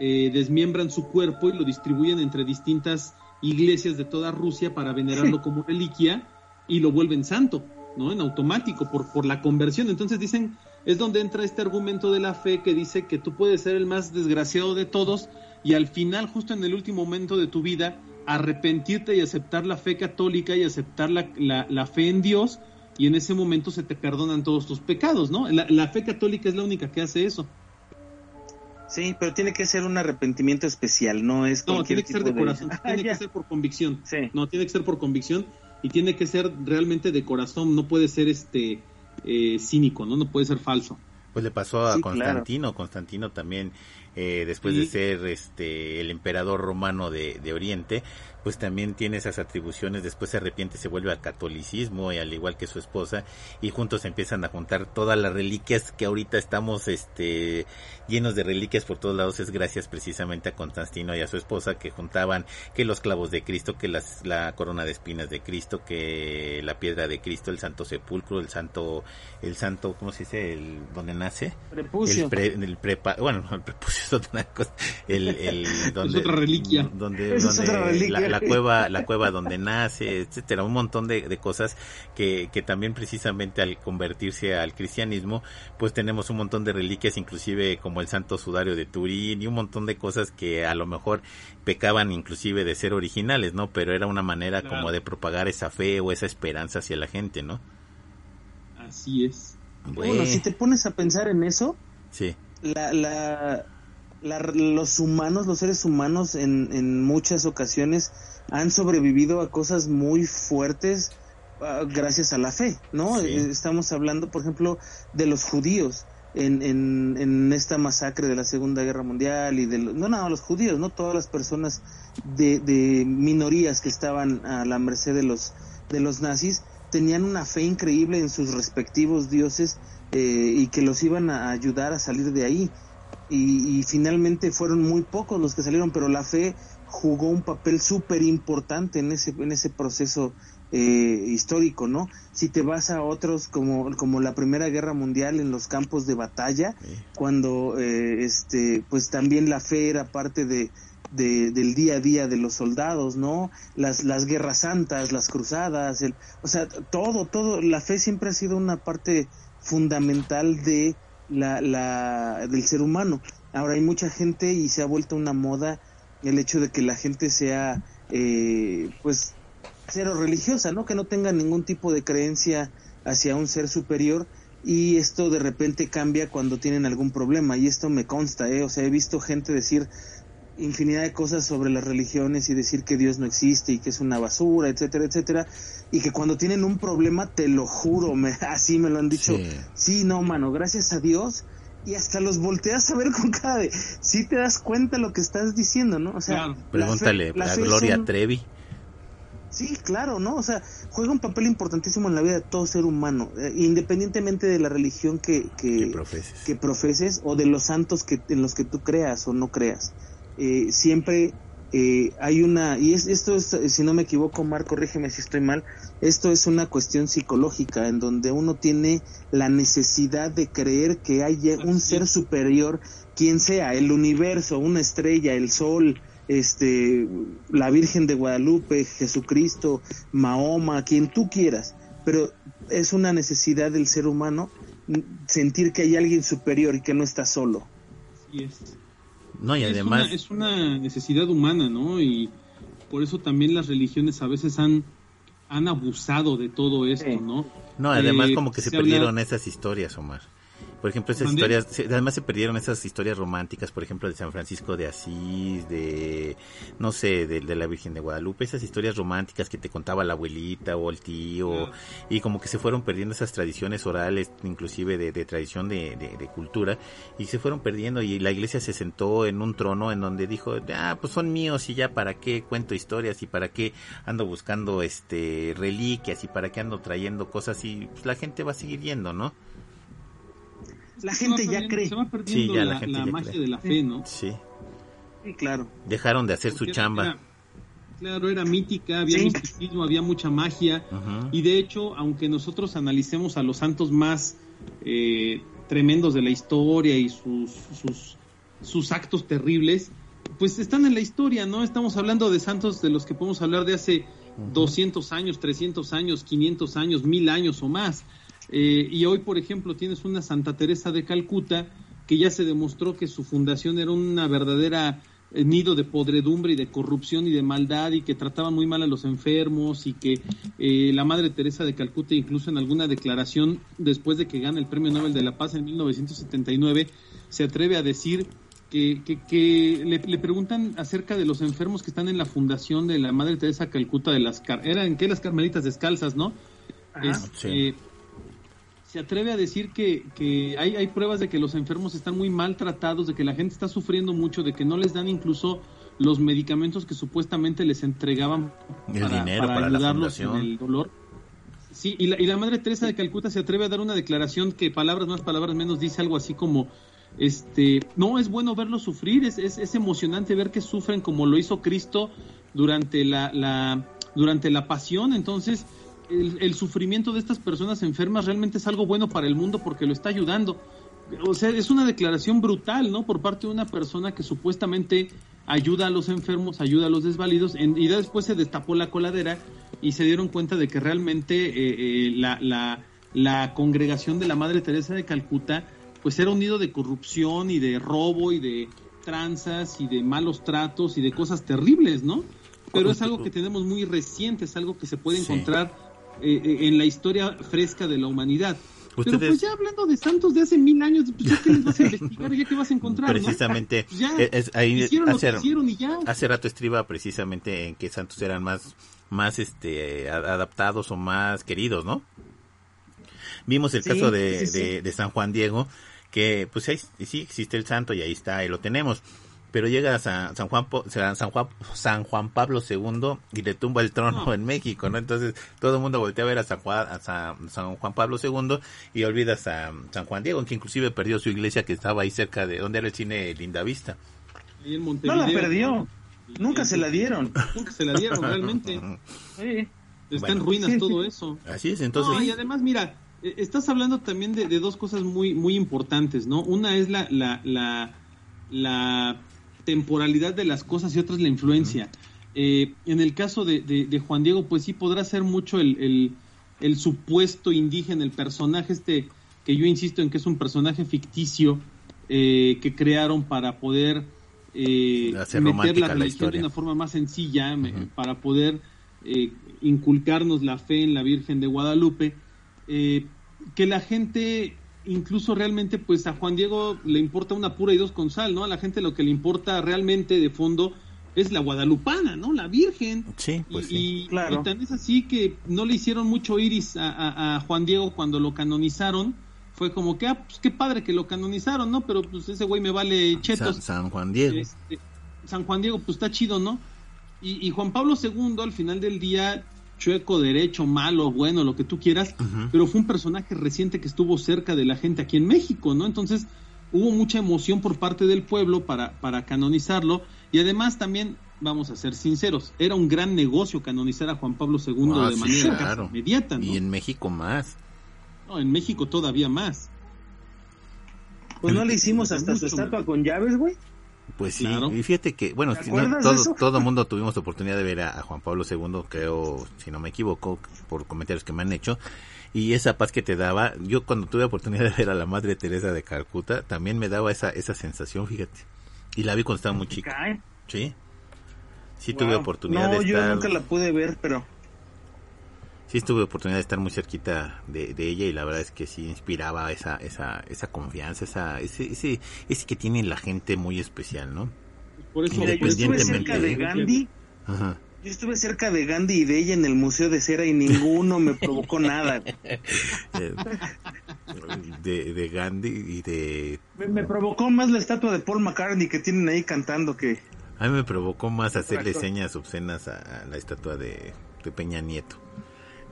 Speaker 3: eh, desmiembran su cuerpo y lo distribuyen entre distintas iglesias de toda Rusia para venerarlo (laughs) como reliquia y lo vuelven santo, ¿no? En automático, por, por la conversión. Entonces dicen, es donde entra este argumento de la fe que dice que tú puedes ser el más desgraciado de todos y al final, justo en el último momento de tu vida, arrepentirte y aceptar la fe católica y aceptar la, la, la fe en Dios y en ese momento se te perdonan todos tus pecados, ¿no? La, la fe católica es la única que hace eso.
Speaker 5: Sí, pero tiene que ser un arrepentimiento especial, no es
Speaker 3: No, tiene que ser de corazón, (laughs)
Speaker 5: Ah,
Speaker 3: tiene
Speaker 5: ya.
Speaker 3: que ser por convicción.
Speaker 5: Sí.
Speaker 3: No, tiene que ser por convicción y tiene que ser realmente de corazón, no puede ser este eh, cínico, ¿no? No puede ser falso.
Speaker 2: Pues le pasó a
Speaker 5: Sí,
Speaker 2: Constantino, Constantino también, eh, después
Speaker 3: Sí.
Speaker 2: de ser este el emperador romano de, de Oriente, pues también tiene esas atribuciones, después se arrepiente, se vuelve al catolicismo, y al igual que su esposa, y juntos empiezan a juntar todas las reliquias que ahorita estamos este llenos de reliquias por todos lados, es gracias precisamente a Constantino y a su esposa que juntaban que los clavos de Cristo, que las, la corona de espinas de Cristo, que la piedra de Cristo, el santo sepulcro, el santo, el santo, ¿cómo se dice? El, donde nace,
Speaker 5: Prepucio.
Speaker 2: el, pre- el prepa, bueno, no, el prepucio, es otra cosa. El, el, (laughs) donde,
Speaker 3: es otra reliquia.
Speaker 2: Donde,
Speaker 5: Esa es
Speaker 2: donde
Speaker 5: otra reliquia.
Speaker 2: La, la cueva, la cueva donde nace, etcétera, un montón de, de cosas que, que también precisamente al convertirse al cristianismo, pues tenemos un montón de reliquias, inclusive como el Santo Sudario de Turín y un montón de cosas que a lo mejor pecaban inclusive de ser originales, ¿no? Pero era una manera
Speaker 3: Claro.
Speaker 2: como de propagar esa fe o esa esperanza hacia la gente, ¿no?
Speaker 3: Así es.
Speaker 5: Bueno, si te pones a pensar en eso,
Speaker 2: Sí,
Speaker 5: la, la, la- los humanos, los seres humanos en, en muchas ocasiones han sobrevivido a cosas muy fuertes ah, gracias a la fe, ¿no?
Speaker 2: Sí.
Speaker 5: Eh, Estamos hablando, por ejemplo, de los judíos en, en, en esta masacre de la Segunda Guerra Mundial y de no nada los judíos, no todas las personas de, de minorías que estaban a la merced de los de los nazis tenían una fe increíble en sus respectivos dioses eh, y que los iban a ayudar a salir de ahí. Y, y finalmente fueron muy pocos los que salieron, pero la fe jugó un papel súper importante en ese, en ese proceso eh, histórico, ¿no? Si te vas a otros como, como la Primera Guerra Mundial en los campos de batalla,
Speaker 2: Sí.
Speaker 5: cuando eh, este, pues también la fe era parte de, de- del día a día de los soldados, ¿no? Las, las guerras santas, las cruzadas, el, o sea, todo, todo, la fe siempre ha sido una parte fundamental de la, la, del ser humano. Ahora hay mucha gente y se ha vuelto una moda el hecho de que la gente sea, eh, pues, cero religiosa, ¿no? Que no tenga ningún tipo de creencia hacia un ser superior y esto de repente cambia cuando tienen algún problema y esto me consta, ¿eh? O sea, he visto gente decir infinidad de cosas sobre las religiones y decir que Dios no existe y que es una basura, etcétera, etcétera, y que cuando tienen un problema, te lo juro, me, (laughs) así me lo han dicho,
Speaker 2: Sí.
Speaker 5: sí, no, mano, gracias a Dios, y hasta los volteas a ver con cara de, sí te das cuenta lo que estás diciendo, ¿no? O sea,
Speaker 3: Claro.
Speaker 5: la fe-
Speaker 2: Pregúntale
Speaker 5: la
Speaker 2: a Gloria
Speaker 5: son-
Speaker 2: Trevi.
Speaker 5: Sí, claro, ¿no? O sea, juega un papel importantísimo en la vida de todo ser humano, eh, independientemente de la religión que, que,
Speaker 2: Que profeses.
Speaker 5: que profeses o de los santos que, en los que tú creas o no creas. Eh, siempre eh, hay una, y es, esto es, si no me equivoco, Mar, corrígeme si estoy mal, esto es una cuestión psicológica en donde uno tiene la necesidad de creer que hay un ser superior, quien sea, el universo, una estrella, el sol, este, la Virgen de Guadalupe, Jesucristo, Mahoma, quien tú quieras, pero es una necesidad del ser humano sentir que hay alguien superior y que no está solo.
Speaker 3: Es.
Speaker 2: No, y
Speaker 3: Es
Speaker 2: además,
Speaker 3: una- es una necesidad humana, ¿no? Y por eso también las religiones a veces han, han abusado de todo esto,
Speaker 4: Sí.
Speaker 3: ¿no?
Speaker 2: no, además
Speaker 3: Eh,
Speaker 2: como que se,
Speaker 3: se habla-
Speaker 2: perdieron esas historias, Omar. Por ejemplo, esas historias, se- además se perdieron esas historias románticas, por ejemplo, de San Francisco de Asís, de, no sé, de, de la Virgen de Guadalupe, esas historias románticas que te contaba la abuelita o el tío,
Speaker 3: Claro.
Speaker 2: y como que se fueron perdiendo esas tradiciones orales, inclusive de, de tradición de, de- de cultura, y se fueron perdiendo, y la iglesia se sentó en un trono en donde dijo, ah, pues son míos, y ya para qué cuento historias, y para qué ando buscando este reliquias, y para qué ando trayendo cosas, y pues, la gente va a seguir yendo, ¿no?
Speaker 5: La gente ya cree.
Speaker 3: Se va perdiendo
Speaker 2: Sí, ya
Speaker 3: la,
Speaker 2: la gente
Speaker 3: la
Speaker 2: ya
Speaker 3: magia
Speaker 2: cree.
Speaker 3: de la fe, ¿no?
Speaker 2: Sí.
Speaker 5: Sí, claro.
Speaker 2: Dejaron de hacer su chamba.
Speaker 3: era- claro, era mítica, había
Speaker 5: Sí.
Speaker 3: misticismo, había mucha magia. Y de hecho, aunque nosotros analicemos a los santos más eh, tremendos de la historia y sus, sus, sus actos terribles, pues están en la historia, ¿no? Estamos hablando de santos de los que podemos hablar de hace 200 años, 300 años, 500 años, 1000 años o más. Eh, y hoy, por ejemplo, tienes una Santa Teresa de Calcuta que ya se demostró que su fundación era una verdadera eh, nido de podredumbre y de corrupción y de maldad y que trataba muy mal a los enfermos y que eh, la Madre Teresa de Calcuta incluso en alguna declaración después de que gana el Premio Nobel de la Paz en 1979 se atreve a decir que, que, que le, le preguntan acerca de los enfermos que están en la fundación de la Madre Teresa de Calcuta de las car eran que las carmelitas descalzas, ¿no?
Speaker 5: Ajá.
Speaker 3: Es-
Speaker 2: Sí.
Speaker 3: eh, se atreve a decir que, que hay, hay pruebas de que los enfermos están muy maltratados, de que la gente está sufriendo mucho, de que no les dan incluso los medicamentos que supuestamente les entregaban
Speaker 2: El dinero para la
Speaker 3: ayudarlos en el dolor. Sí, y la, y la Madre Teresa de Calcuta se atreve a dar una declaración que palabras más, palabras menos dice algo así como, este, no es bueno verlos sufrir, es, es, es emocionante ver que sufren como lo hizo Cristo durante la, la durante la pasión, entonces el, el sufrimiento de estas personas enfermas realmente es algo bueno para el mundo porque lo está ayudando. o sea, es una declaración brutal, ¿no? Por parte de una persona que supuestamente ayuda a los enfermos, ayuda a los desvalidos, y después se destapó la coladera y se dieron cuenta de que realmente eh, eh, la, la, la, congregación de la Madre Teresa de Calcuta pues era un nido de corrupción y de robo y de tranzas y de malos tratos y de cosas terribles, ¿no? Pero es algo que tenemos muy reciente, es algo que se puede encontrar eh, en la historia fresca de la humanidad. Pero pues ya hablando de santos de hace mil años, pues ya que les vas a investigar, ya que vas a encontrar.
Speaker 2: Precisamente, (laughs)
Speaker 3: ya, ahí, hace, y ya.
Speaker 2: hace rato estriba precisamente en que santos eran más, más este adaptados o más queridos, ¿no? Vimos el caso de, de, de, San Juan Diego, que pues ahí sí existe el santo y ahí está, ahí lo tenemos pero llega a San, Juan San Juan San Juan Pablo II y le tumba el trono en México, ¿no? Entonces todo el mundo voltea a ver a San Juan a San, Juan Pablo II y olvida a San, Juan Diego, que inclusive perdió su iglesia que estaba ahí cerca de donde era el cine Lindavista.
Speaker 5: no la perdió. Nunca se la dieron.
Speaker 3: Nunca se la dieron (laughs) realmente. Está en ruinas todo eso.
Speaker 2: Así es, entonces.
Speaker 3: y además, mira, e, estás hablando también de, dos cosas muy, muy importantes, ¿no? Una es la, la, la, la temporalidad de las cosas y otras la influencia. Eh, en el caso de, Juan Diego, pues sí podrá ser mucho el, el, supuesto indígena, el personaje este, que yo insisto en que es un personaje ficticio eh, que crearon para poder eh, meter la religión de una forma más sencilla, para poder inculcarnos la fe en la Virgen de Guadalupe, que la gente incluso realmente pues a Juan Diego le importa una pura y dos con sal, ¿no? A la gente lo que le importa realmente de fondo es la guadalupana, ¿no? La Virgen.
Speaker 2: Sí, pues
Speaker 3: y, claro. Y tan es así que no le hicieron mucho iris a, Juan Diego cuando lo canonizaron. Fue como que, ah, pues qué padre que lo canonizaron, ¿no? Pero pues ese güey me vale chetos.
Speaker 2: San, Juan Diego.
Speaker 3: Este, San Juan Diego, pues está chido, ¿no? Y, y Juan Pablo II al final del día chueco, derecho, malo, bueno, lo que tú quieras, pero fue un personaje reciente que estuvo cerca de la gente aquí en México, ¿no? Entonces hubo mucha emoción por parte del pueblo para, para canonizarlo y además también, vamos a ser sinceros, era un gran negocio canonizar a Juan Pablo II ah, de manera inmediata, ¿no?
Speaker 2: Y en México más.
Speaker 3: No, en México todavía más.
Speaker 5: Pues no le hicimos hasta su estatua con llaves, güey.
Speaker 2: Pues sí, y fíjate que, bueno, todo, (laughs) todo mundo tuvimos oportunidad de ver a, Juan Pablo II, creo, si no me equivoco, por comentarios que me han hecho, y esa paz que te daba, yo cuando tuve oportunidad de ver a la Madre Teresa de Calcuta, también me daba esa, esa sensación, fíjate, y la vi cuando estaba muy chica. Sí, sí tuve oportunidad de estar...
Speaker 5: yo nunca la pude ver, pero
Speaker 2: sí tuve oportunidad de estar muy cerquita de, ella y la verdad es que sí inspiraba esa, esa, esa confianza, esa, ese, ese, ese que tiene la gente muy especial, ¿no?
Speaker 5: Por eso, yo estuve cerca de Gandhi. Yo estuve cerca de Gandhi y de ella en el Museo de Cera y ninguno me provocó nada. (laughs)
Speaker 2: De, de, Gandhi y de...
Speaker 5: Me, provocó más la estatua de Paul McCartney que tienen ahí cantando que...
Speaker 2: A mí me provocó más hacerle señas obscenas a, la estatua de Peña Nieto.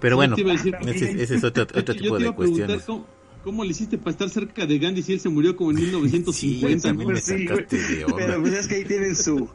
Speaker 2: Pero bueno, ese, es otro, otro tipo de cuestiones.
Speaker 3: Cómo, le hiciste para estar cerca de Gandhi si él se murió como en 1950?
Speaker 2: Sí, me sacaste de onda.
Speaker 5: Pero pues es que ahí tienen su,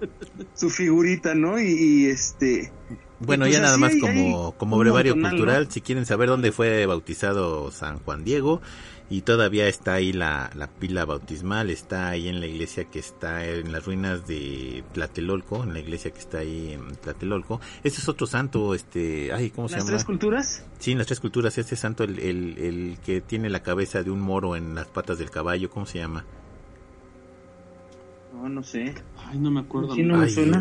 Speaker 5: su figurita, ¿no? Y, este...
Speaker 2: Bueno, pues ya nada más como, como brevario cultural, si quieren saber dónde fue bautizado San Juan Diego, y todavía está ahí la, la, pila bautismal, está ahí en la iglesia que está en las ruinas de Tlatelolco, en la iglesia que está ahí en Tlatelolco. Este es otro santo, este, ay, ¿cómo se llama?
Speaker 5: ¿Las tres culturas?
Speaker 2: Sí, en las tres culturas, este santo, el, el, el que tiene la cabeza de un moro en las patas del caballo, ¿cómo se llama?
Speaker 5: No, no sé.
Speaker 3: Ay, no me acuerdo.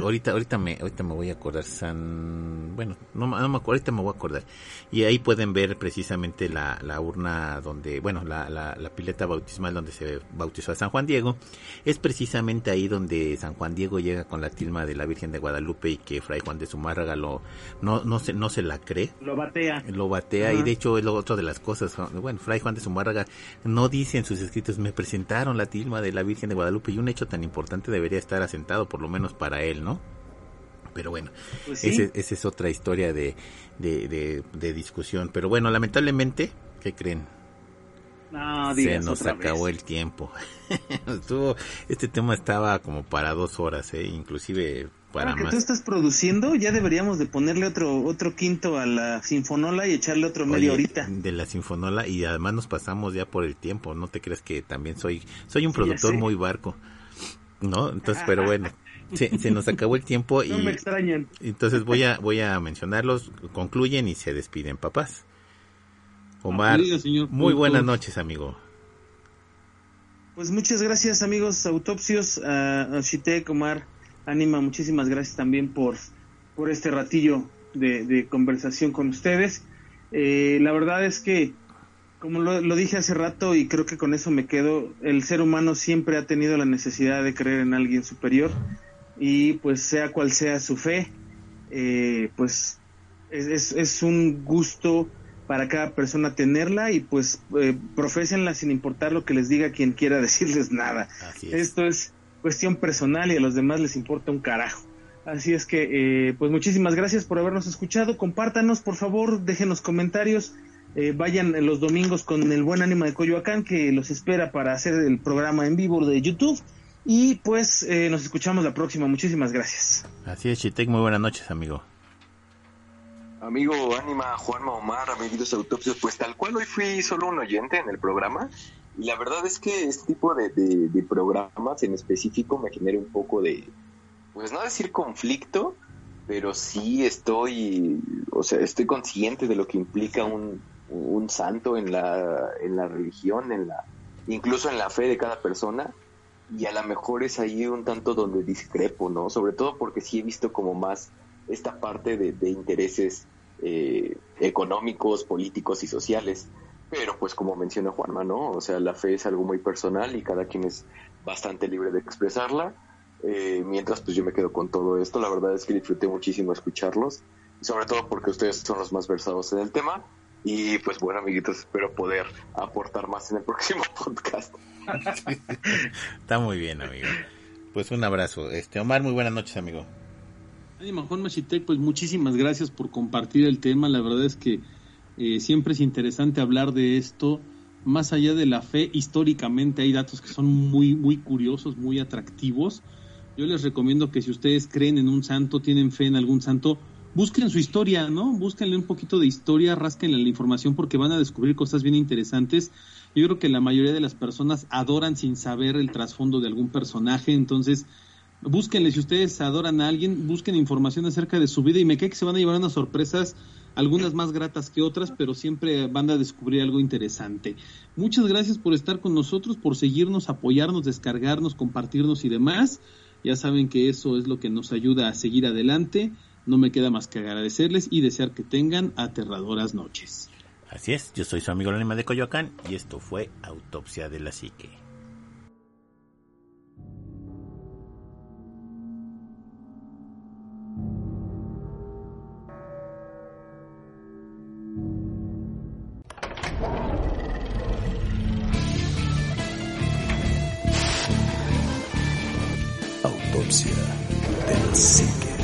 Speaker 2: ahorita, ahorita me, ahorita me voy a acordar San, bueno, no, no me acuerdo, ahorita me voy a acordar. Y ahí pueden ver precisamente la, la urna donde, bueno, la, la, la, pileta bautismal donde se bautizó a San Juan Diego. Es precisamente ahí donde San Juan Diego llega con la tilma de la Virgen de Guadalupe y que Fray Juan de Zumárraga lo, no, no se, no se la cree.
Speaker 5: Lo batea.
Speaker 2: Lo batea y de hecho es lo otro de las cosas. Bueno, Fray Juan de Zumárraga no dice en sus escritos, me presentaron la tilma de la Virgen de Guadalupe y un hecho tan importante debería estar así por lo menos para él, ¿no? Pero bueno, pues esa es otra historia de, de, discusión. Pero bueno, lamentablemente, ¿qué creen? Se nos acabó el tiempo. (laughs) este tema estaba como para dos horas, ¿eh? inclusive para
Speaker 5: Ahora que
Speaker 2: más.
Speaker 5: tú estás produciendo, ya deberíamos de ponerle otro otro quinto a la sinfonola y echarle otro media
Speaker 2: Oye,
Speaker 5: horita.
Speaker 2: de la sinfonola y además nos pasamos ya por el tiempo, no te crees que también soy soy un
Speaker 5: Sí,
Speaker 2: productor muy barco. ¿No? Entonces, pero (laughs) bueno, se, se nos acabó el tiempo y (laughs)
Speaker 5: No me extrañan.
Speaker 2: entonces voy a voy a mencionarlos, concluyen y se despiden, papás. Omar,
Speaker 3: Diga, señor
Speaker 2: muy buenas noches, amigo.
Speaker 5: Pues muchas gracias amigos autopsios, a, a Shitek, Omar, Anima, muchísimas gracias también por, por este ratillo de, de conversación con ustedes. Eh, la verdad es que, como lo, lo dije hace rato y creo que con eso me quedo, el ser humano siempre ha tenido la necesidad de creer en alguien superior y pues sea cual sea su fe, eh, pues es, es, es un gusto para cada persona tenerla y pues eh, profésenla sin importar lo que les diga quien quiera (laughs) decirles nada.
Speaker 2: Es.
Speaker 5: Esto es cuestión personal y a los demás les importa un carajo. Así es que, eh, pues muchísimas gracias por habernos escuchado. Compártanos, por favor, déjenos comentarios. Eh, vayan los domingos con el buen ánima de Coyoacán que los espera para hacer el programa en vivo de YouTube. Y pues eh, nos escuchamos la próxima. Muchísimas gracias.
Speaker 2: Así es, Chitek, muy buenas noches, amigo.
Speaker 6: Amigo Ánima, Juanma Omar, amiguitos autopsios, pues tal cual hoy fui solo un oyente en el programa y la verdad es que este tipo de, de- de programas en específico me genera un poco de, pues no decir conflicto, pero sí estoy, o sea, estoy consciente de lo que implica un, un santo en la, en la religión, en la, incluso en la fe de cada persona y a lo mejor es ahí un tanto donde discrepo, ¿no? Sobre todo porque sí he visto como más esta parte de, de intereses eh, económicos, políticos y sociales. Pero pues como menciona Juanma, ¿no? O sea, la fe es algo muy personal y cada quien es bastante libre de expresarla. Eh, mientras pues yo me quedo con todo esto, la verdad es que disfruté muchísimo escucharlos, sobre todo porque ustedes son los más versados en el tema. Y pues bueno, amiguitos, espero poder aportar más en el próximo (laughs) podcast.
Speaker 2: Está muy bien, amigo. Pues un abrazo. Este Omar, muy buenas noches, amigo.
Speaker 3: Juan Machitec, pues muchísimas gracias por compartir el tema. La verdad es que eh, siempre es interesante hablar de esto. Más allá de la fe, históricamente hay datos que son muy, muy curiosos, muy atractivos. Yo les recomiendo que si ustedes creen en un santo, tienen fe en algún santo, busquen su historia, ¿no? Búsquenle un poquito de historia, rásquenle la información porque van a descubrir cosas bien interesantes. Yo creo que la mayoría de las personas adoran sin saber el trasfondo de algún personaje, entonces búsquenle, si ustedes adoran a alguien, busquen información acerca de su vida y me cae que se van a llevar unas sorpresas, algunas más gratas que otras, pero siempre van a descubrir algo interesante. Muchas gracias por estar con nosotros, por seguirnos, apoyarnos, descargarnos, compartirnos y demás. Ya saben que eso es lo que nos ayuda a seguir adelante. No me queda más que agradecerles y desear que tengan aterradoras noches.
Speaker 2: Así es, yo soy su amigo el anima de Coyoacán y esto fue Autopsia de la Psique.
Speaker 1: Autopsia de la psique.